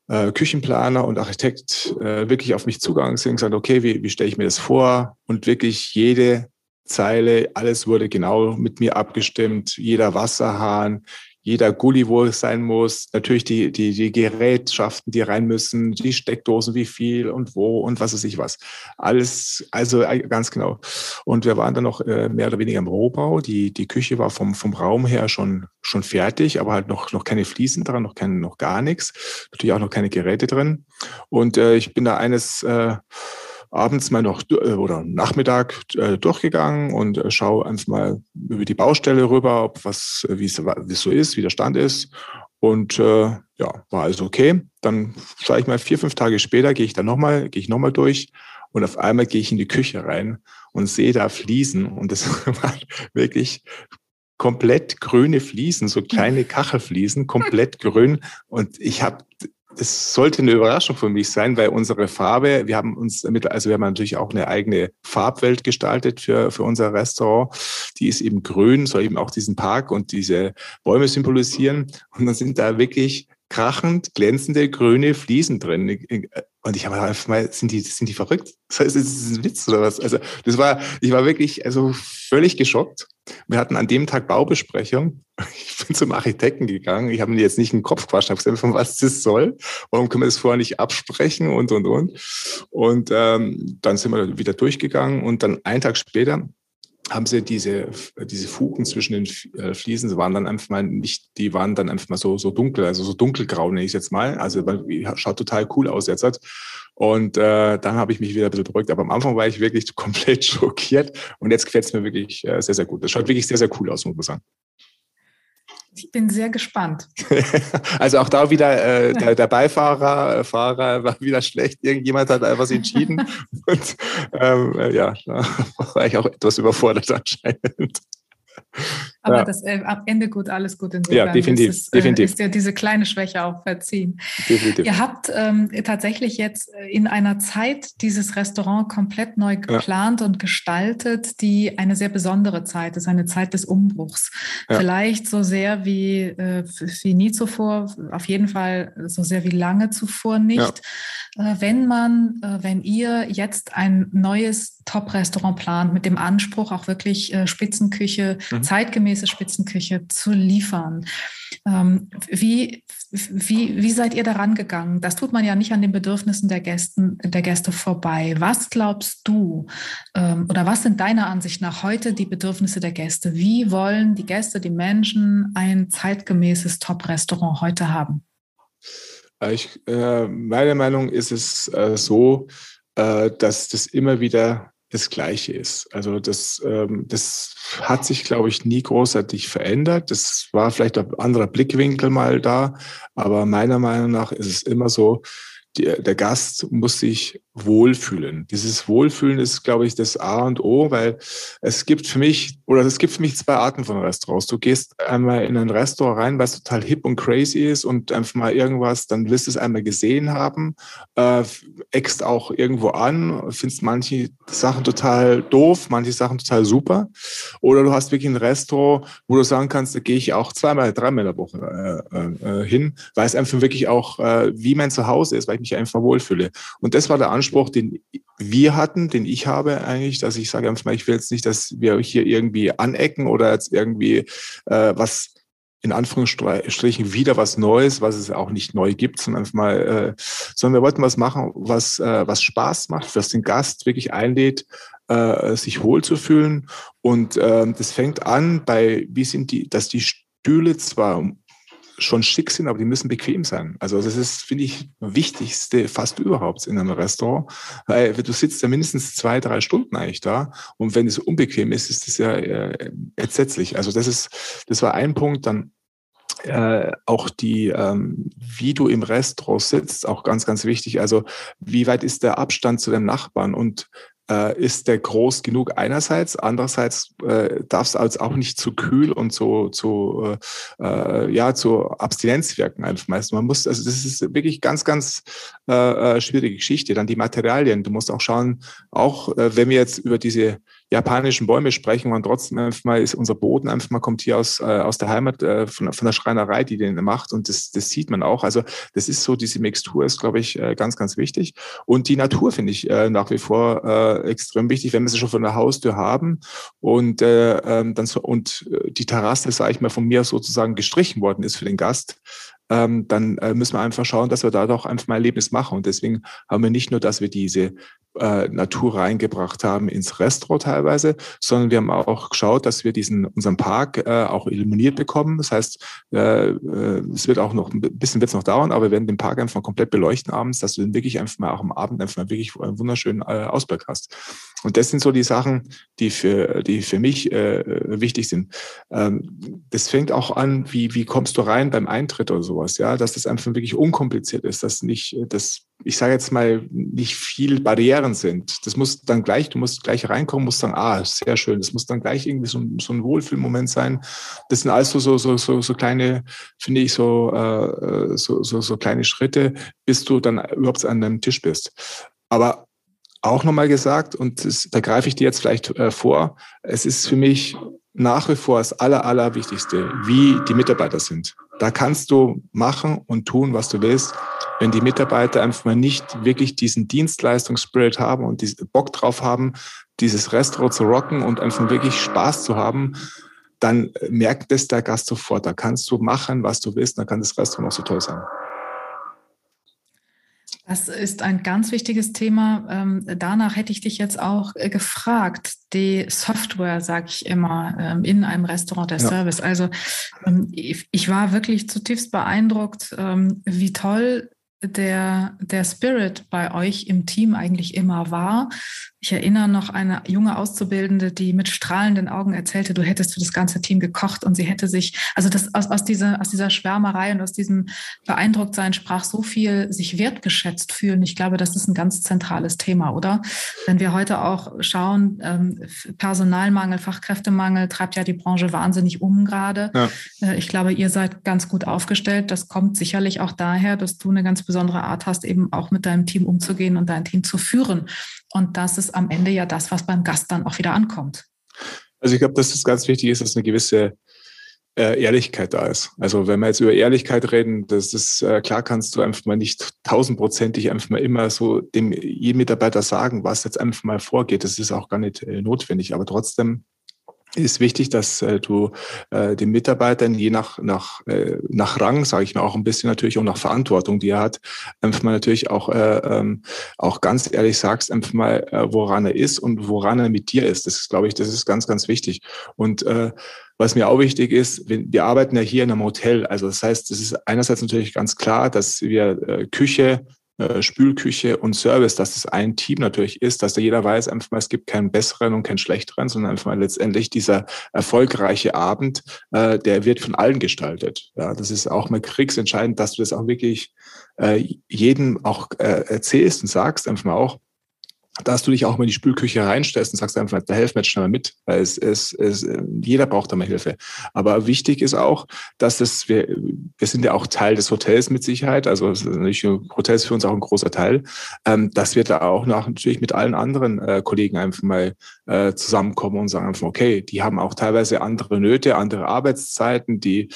äh, Küchenplaner und Architekt äh, wirklich auf mich zugegangen sind und gesagt, okay, wie, wie stelle ich mir das vor? Und wirklich jede Zeile, alles wurde genau mit mir abgestimmt, jeder Wasserhahn, jeder Gully, wo es sein muss, natürlich die, die, die Gerätschaften, die rein müssen, die Steckdosen, wie viel und wo und was weiß ich was. Alles, also äh, ganz genau. Und wir waren dann noch äh, mehr oder weniger im Rohbau. Die, die Küche war vom, vom Raum her schon, schon fertig, aber halt noch, noch keine Fliesen dran, noch, kein, noch gar nichts. Natürlich auch noch keine Geräte drin. Und äh, ich bin da eines, äh, abends mal noch äh, oder Nachmittag äh, durchgegangen und äh, schaue einfach mal über die Baustelle rüber, ob was, wie es so ist, wie der Stand ist. Und äh, ja, war also okay. Dann schaue ich mal vier, fünf Tage später, gehe ich dann nochmal, gehe ich nochmal durch und auf einmal gehe ich in die Küche rein und sehe da Fliesen und das war wirklich komplett grüne Fliesen, so kleine Kachelfliesen, komplett grün. Und ich habe es sollte eine Überraschung für mich sein, weil unsere Farbe, wir haben uns mit, also wir haben natürlich auch eine eigene Farbwelt gestaltet für, für unser Restaurant. Die ist eben grün, soll eben auch diesen Park und diese Bäume symbolisieren. Und dann sind da wirklich krachend glänzende grüne Fliesen drin. Und ich habe einfach mal, sind die, sind die verrückt? Das heißt, das ist ein Witz oder was? Also, das war, ich war wirklich, also völlig geschockt. Wir hatten an dem Tag Baubesprechung. Ich bin zum Architekten gegangen. Ich habe mir jetzt nicht in den Kopf gewaschen, habe gesagt, was das soll. Warum können wir das vorher nicht absprechen und, und, und. Und ähm, dann sind wir wieder durchgegangen und dann einen Tag später haben sie diese, diese Fugen zwischen den äh, Fliesen, waren dann einfach mal nicht, die waren dann einfach mal so, so dunkel, also so dunkelgrau nenne ich es jetzt mal. Also schaut total cool aus jetzt. Und äh, dann habe ich mich wieder ein bisschen beruhigt. Aber am Anfang war ich wirklich komplett schockiert und jetzt gefällt es mir wirklich äh, sehr, sehr gut. Das schaut wirklich sehr, sehr cool aus, muss man sagen. Ich bin sehr gespannt. also auch da wieder äh, der, der, Beifahrer äh, Fahrer war wieder schlecht. Irgendjemand hat etwas entschieden. Und ähm, äh, ja, da war ich auch etwas überfordert anscheinend. Aber ja. das äh, am Ende gut, alles gut insofern. Ja, definitiv. Ist, es, definitiv. ist ja diese kleine Schwäche auch verziehen. Definitiv. Ihr habt ähm, tatsächlich jetzt äh, in einer Zeit dieses Restaurant komplett neu geplant ja. und gestaltet, die eine sehr besondere Zeit ist, eine Zeit des Umbruchs. Ja. Vielleicht so sehr wie, äh, wie nie zuvor, auf jeden Fall so sehr wie lange zuvor nicht. Äh, wenn man, äh, wenn ihr jetzt ein neues Top-Restaurant plant, mit dem Anspruch, auch wirklich äh, Spitzenküche, mhm. zeitgemäße Spitzenküche zu liefern. Ähm, wie, wie, wie seid ihr daran gegangen? Das tut man ja nicht an den Bedürfnissen der, Gästen, der Gäste vorbei. Was glaubst du ähm, oder was sind deiner Ansicht nach heute die Bedürfnisse der Gäste? Wie wollen die Gäste, die Menschen ein zeitgemäßes Top-Restaurant heute haben? Äh, ich, äh, meine Meinung ist es äh, so, äh, dass das immer wieder das Gleiche ist. Also das, ähm, das hat sich, glaube ich, nie großartig verändert. Das war vielleicht ein anderer Blickwinkel mal da, aber meiner Meinung nach ist es immer so, die, der Gast muss sich wohlfühlen. Dieses Wohlfühlen ist, glaube ich, das A und O, weil es gibt für mich, oder es gibt für mich zwei Arten von Restaurants. Du gehst einmal in ein Restaurant rein, was total hip und crazy ist und einfach mal irgendwas, dann willst du es einmal gesehen haben, äh, eckst auch irgendwo an, findest manche Sachen total doof, manche Sachen total super. Oder du hast wirklich ein Restaurant, wo du sagen kannst, da gehe ich auch zweimal, dreimal in der Woche äh, äh, hin, weil es einfach wirklich auch äh, wie mein Zuhause ist, weil ich mich einfach wohlfühle. Und das war der Anspruch, den wir hatten, den ich habe eigentlich, dass ich sage ich will jetzt nicht, dass wir hier irgendwie anecken oder jetzt irgendwie äh, was in Anführungsstrichen wieder was Neues, was es auch nicht neu gibt, sondern einfach mal, äh, sondern wir wollten was machen, was, äh, was Spaß macht, was den Gast wirklich einlädt, äh, sich wohlzufühlen. Und äh, das fängt an bei, wie sind die, dass die Stühle zwar schon schick sind, aber die müssen bequem sein. Also das ist, finde ich, wichtigste fast überhaupt in einem Restaurant, weil du sitzt ja mindestens zwei, drei Stunden eigentlich da und wenn es unbequem ist, ist das ja äh, entsetzlich. Also das ist, das war ein Punkt. Dann äh, auch die, ähm, wie du im Restaurant sitzt, auch ganz, ganz wichtig. Also wie weit ist der Abstand zu dem Nachbarn und äh, ist der groß genug einerseits, andererseits äh, darf es als auch nicht zu kühl und zu, zu, äh, äh, ja, zu Abstinenz wirken einfach meist. Man muss, also das ist wirklich ganz, ganz äh, äh, schwierige Geschichte. Dann die Materialien. Du musst auch schauen, auch äh, wenn wir jetzt über diese japanischen Bäume sprechen und trotzdem einfach mal ist unser Boden einfach mal kommt hier aus, äh, aus der Heimat äh, von, von der Schreinerei, die den macht und das, das sieht man auch. Also das ist so, diese Mixtur ist, glaube ich, äh, ganz, ganz wichtig. Und die Natur finde ich äh, nach wie vor äh, extrem wichtig, wenn wir sie schon von der Haustür haben und äh, ähm, dann so, und äh, die Terrasse, sage ich mal, von mir sozusagen gestrichen worden ist für den Gast, ähm, dann äh, müssen wir einfach schauen, dass wir da doch einfach mal Erlebnis machen. Und deswegen haben wir nicht nur, dass wir diese äh, Natur reingebracht haben ins Restaurant teilweise, sondern wir haben auch geschaut, dass wir diesen unseren Park äh, auch illuminiert bekommen. Das heißt, äh, äh, es wird auch noch ein bisschen wird's noch dauern, aber wir werden den Park einfach komplett beleuchten abends, dass du den wirklich einfach mal auch am Abend einfach mal wirklich einen wunderschönen äh, Ausblick hast. Und das sind so die Sachen, die für die für mich äh, wichtig sind. Ähm, das fängt auch an, wie wie kommst du rein beim Eintritt oder sowas, ja, dass das einfach wirklich unkompliziert ist, dass nicht das ich sage jetzt mal, nicht viel Barrieren sind. Das muss dann gleich, du musst gleich reinkommen, musst sagen, ah, sehr schön. Das muss dann gleich irgendwie so, so ein Wohlfühlmoment sein. Das sind alles so, so, so, so, so kleine, finde ich, so, äh, so, so, so kleine Schritte, bis du dann überhaupt an deinem Tisch bist. Aber auch nochmal gesagt, und das, da greife ich dir jetzt vielleicht äh, vor, es ist für mich nach wie vor das Aller, Allerwichtigste, wie die Mitarbeiter sind. Da kannst du machen und tun, was du willst. Wenn die Mitarbeiter einfach mal nicht wirklich diesen Dienstleistungsspirit haben und diesen Bock drauf haben, dieses Restaurant zu rocken und einfach wirklich Spaß zu haben, dann merkt es der Gast sofort. Da kannst du machen, was du willst, dann kann das Restaurant auch so toll sein. Das ist ein ganz wichtiges Thema. Ähm, danach hätte ich dich jetzt auch äh, gefragt. Die Software, sage ich immer, ähm, in einem Restaurant, der ja. Service. Also ähm, ich war wirklich zutiefst beeindruckt, wie toll der, der Spirit bei euch im Team eigentlich immer war. Ich erinnere noch eine junge Auszubildende, die mit strahlenden Augen erzählte, du hättest für das ganze Team gekocht und sie hätte sich, also das aus, aus, dieser, aus dieser Schwärmerei und aus diesem Beeindrucktsein sprach so viel sich wertgeschätzt fühlen. Ich glaube, das ist ein ganz zentrales Thema, oder? Wenn wir heute auch schauen, ähm, Personalmangel, Fachkräftemangel treibt ja die Branche wahnsinnig um gerade. Ja. Äh, ich glaube, ihr seid ganz gut aufgestellt. Das kommt sicherlich auch daher, dass du eine ganz besondere Art hast, eben auch mit deinem Team umzugehen und dein Team zu führen. Und das ist am Ende ja das, was beim Gast dann auch wieder ankommt. Also ich glaube, dass es ganz wichtig ist, dass eine gewisse äh, Ehrlichkeit da ist. Also wenn wir jetzt über Ehrlichkeit reden, das ist äh, klar, kannst du einfach mal nicht tausendprozentig einfach mal immer so dem jedem Mitarbeiter sagen, was jetzt einfach mal vorgeht. Das ist auch gar nicht äh, notwendig. Aber trotzdem ist wichtig, dass äh, du äh, den Mitarbeitern je nach nach äh, nach Rang, sage ich mal, auch ein bisschen natürlich und nach Verantwortung, die er hat, einfach mal natürlich auch äh, ähm, auch ganz ehrlich sagst, einfach mal, äh, woran er ist und woran er mit dir ist. Das ist, glaube ich, das ist ganz ganz wichtig. Und äh, was mir auch wichtig ist, wir arbeiten ja hier in einem Hotel. Also das heißt, es ist einerseits natürlich ganz klar, dass wir äh, Küche, Spülküche und Service, dass es ein Team natürlich ist, dass da jeder weiß, einfach mal, es gibt keinen besseren und keinen schlechteren, sondern einfach mal letztendlich dieser erfolgreiche Abend, äh, der wird von allen gestaltet. Ja, das ist auch mal kriegsentscheidend, dass du das auch wirklich äh, jedem auch äh, erzählst und sagst, einfach mal auch, dass du dich auch mal in die Spülküche reinstellst und sagst einfach, da helfen wir jetzt schnell mal mit, weil es, es, es, jeder braucht da mal Hilfe. Aber wichtig ist auch, dass es, wir, wir sind ja auch Teil des Hotels mit Sicherheit, also natürlich Hotels für uns auch ein großer Teil, ähm, dass wir da auch nach, natürlich mit allen anderen äh, Kollegen einfach mal äh, zusammenkommen und sagen einfach, okay, die haben auch teilweise andere Nöte, andere Arbeitszeiten, die,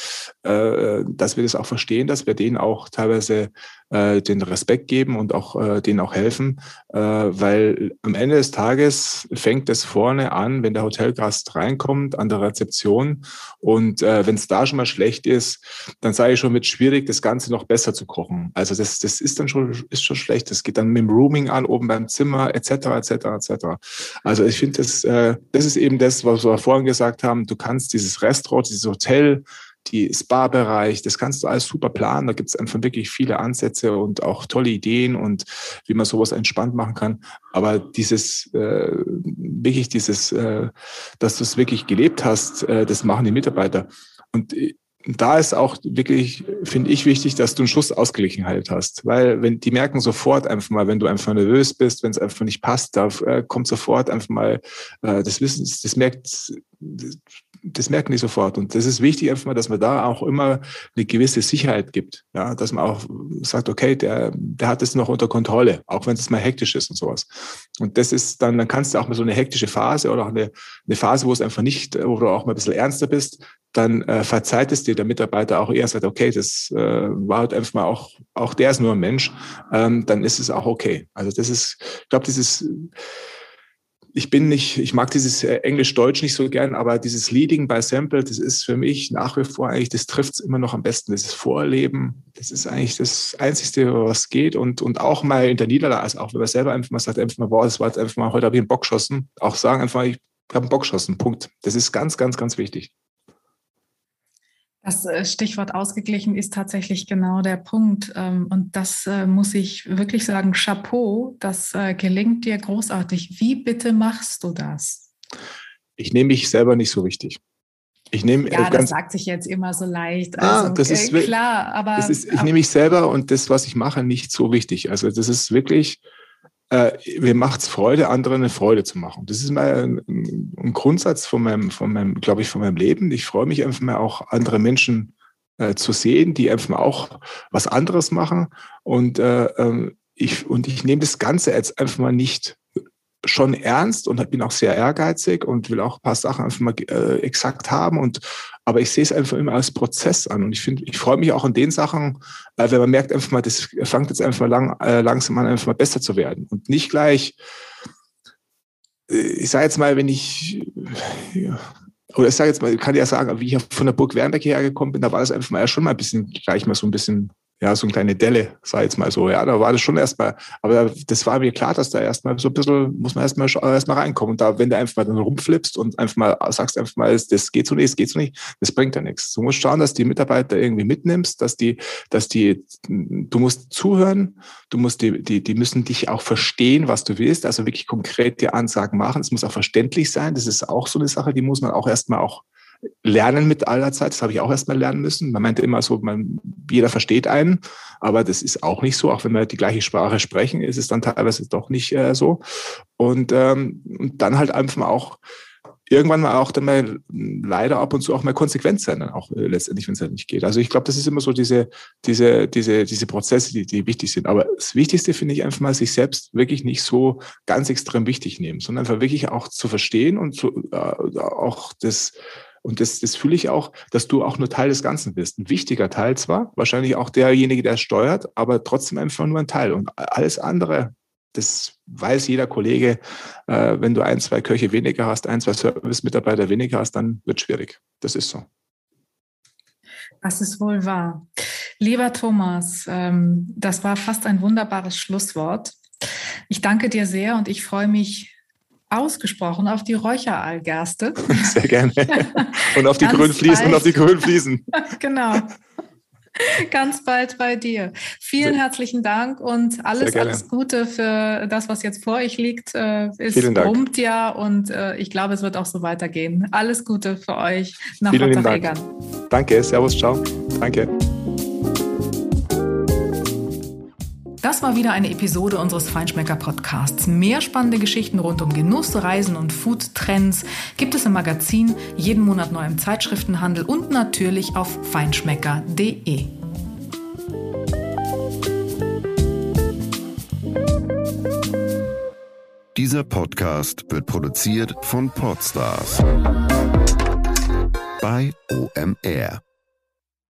äh, dass wir das auch verstehen, dass wir denen auch teilweise äh, den Respekt geben und auch äh, denen auch helfen, äh, weil am Ende des Tages fängt es vorne an, wenn der Hotelgast reinkommt an der Rezeption und äh, wenn es da schon mal schlecht ist, dann sage ich schon, wird schwierig, das Ganze noch besser zu kochen. Also das, das ist dann schon ist schon schlecht. Das geht dann mit dem Rooming an, oben beim Zimmer etc. etc. etc. Also ich finde, das, äh, das ist eben das, was wir vorhin gesagt haben. Du kannst dieses Restaurant, dieses Hotel die Spa-Bereich, das kannst du alles super planen. Da gibt es einfach wirklich viele Ansätze und auch tolle Ideen und wie man sowas entspannt machen kann. Aber dieses, äh, wirklich dieses, äh, dass du es wirklich gelebt hast, äh, das machen die Mitarbeiter. Und äh, da ist auch wirklich, finde ich, wichtig, dass du einen Schuss Ausgeglichenheit hast. Weil wenn die merken sofort einfach mal, wenn du einfach nervös bist, wenn es einfach nicht passt, da äh, kommt sofort einfach mal äh, das Wissen, das merkt, das merken die sofort. Und das ist wichtig einfach mal, dass man da auch immer eine gewisse Sicherheit gibt. Ja, dass man auch sagt, okay, der, der hat es noch unter Kontrolle, auch wenn es mal hektisch ist und sowas. Und das ist dann, dann kannst du auch mal so eine hektische Phase oder auch eine, eine Phase, wo es einfach nicht, wo du auch mal ein bisschen ernster bist, dann äh, verzeiht es dir der Mitarbeiter auch eher sagt, okay, das äh, war halt einfach mal auch, auch der ist nur ein Mensch, ähm, dann ist es auch okay. Also das ist, ich glaube, dieses ich bin nicht, ich mag dieses äh, Englisch-Deutsch nicht so gern, aber dieses Leading by Sample, das ist für mich nach wie vor eigentlich, das trifft es immer noch am besten. Das ist Vorleben, das ist eigentlich das Einzige, was geht. Und, und auch mal in der Niederlage, also auch wenn man selber einfach mal sagt, einfach mal, boah, das war jetzt einfach mal, heute habe ich einen Bock geschossen, auch sagen einfach, ich habe einen Bock geschossen, Punkt. Das ist ganz, ganz, ganz wichtig. Das äh, Stichwort ausgeglichen ist tatsächlich genau der Punkt. Ähm, und das äh, muss ich wirklich sagen, Chapeau, das äh, gelingt dir großartig. Wie bitte machst du das? Ich nehme mich selber nicht so wichtig. Ich nehme ja, das sagt sich jetzt immer so leicht. Ah, also, ah, das ist klar, aber ist, ich nehme mich selber und das, was ich mache, nicht so wichtig. Also das ist wirklich, äh, mir macht es Freude, anderen eine Freude zu machen. Das ist mal ein, ein Grundsatz von meinem, von meinem, glaube ich, von meinem Leben. Ich freue mich einfach mal auch andere Menschen äh, zu sehen, die einfach mal auch was anderes machen und äh, ähm, ich und ich nehme das Ganze jetzt einfach mal nicht schon ernst und bin auch sehr ehrgeizig und will auch ein paar Sachen einfach mal äh, exakt haben. Und aber ich sehe es einfach immer als Prozess an. Und ich finde, ich freue mich auch an den Sachen, äh, wenn man merkt einfach mal, das fängt jetzt einfach mal lang, äh, langsam an, einfach mal besser zu werden. Und nicht gleich, äh, ich sage jetzt mal, wenn ich ja, oder ich sage jetzt mal, ich kann ja sagen, wie ich von der Burg Wernberg hierher gekommen bin, da war das einfach mal ja schon mal ein bisschen, gleich mal so ein bisschen ja, so eine kleine Delle, sag ich jetzt mal so. Ja, da war das schon erstmal, aber das war mir klar, dass da erstmal so ein bisschen, muss man erstmal erstmal reinkommen. Und da, wenn du einfach mal dann rumflippst und einfach mal sagst einfach mal, das geht so nicht, das geht so nicht, das bringt ja nichts. Du musst schauen, dass die Mitarbeiter irgendwie mitnimmst, dass die, dass die, du musst zuhören, du musst die, die, die müssen dich auch verstehen, was du willst, also wirklich konkret die Ansagen machen. Es muss auch verständlich sein. Das ist auch so eine Sache, die muss man auch erstmal auch lernen mit aller Zeit. Das habe ich auch erstmal lernen müssen. Man meinte immer so, man, jeder versteht einen, aber das ist auch nicht so. Auch wenn wir die gleiche Sprache sprechen, ist es dann teilweise doch nicht äh, so. Und, ähm, und dann halt einfach mal auch irgendwann mal auch dann mal leider ab und zu auch mal konsequent sein, dann auch äh, letztendlich, wenn es halt nicht geht. Also ich glaube, das ist immer so diese, diese, diese, diese Prozesse, die, die wichtig sind. Aber das Wichtigste finde ich einfach mal, sich selbst wirklich nicht so ganz extrem wichtig nehmen, sondern einfach wirklich auch zu verstehen und zu, äh, auch das, und das, das fühle ich auch, dass du auch nur Teil des Ganzen bist. Ein wichtiger Teil zwar, wahrscheinlich auch derjenige, der steuert, aber trotzdem einfach nur ein Teil. Und alles andere, das weiß jeder Kollege, äh, wenn du ein, zwei Köche weniger hast, ein, zwei Service-Mitarbeiter weniger hast, dann wird schwierig. Das ist so. Das ist wohl wahr. Lieber Thomas, ähm, das war fast ein wunderbares Schlusswort. Ich danke dir sehr und ich freue mich ausgesprochen auf die Räucheraalgerste. Sehr gerne. Und auf die grünen Fliesen und auf die grünen Fliesen. genau. Ganz bald bei dir. Vielen Sehr. herzlichen Dank und alles, alles Gute für das, was jetzt vor euch liegt. Äh, es brummt ja und äh, ich glaube, es wird auch so weitergehen. Alles Gute für euch nach Vielen Dank. Danke, Servus, ciao. Danke. Das war wieder eine Episode unseres Feinschmecker Podcasts. Mehr spannende Geschichten rund um Genuss, Reisen und Food-Trends gibt es im Magazin, jeden Monat neu im Zeitschriftenhandel und natürlich auf feinschmecker.de. Dieser Podcast wird produziert von Podstars bei OMR.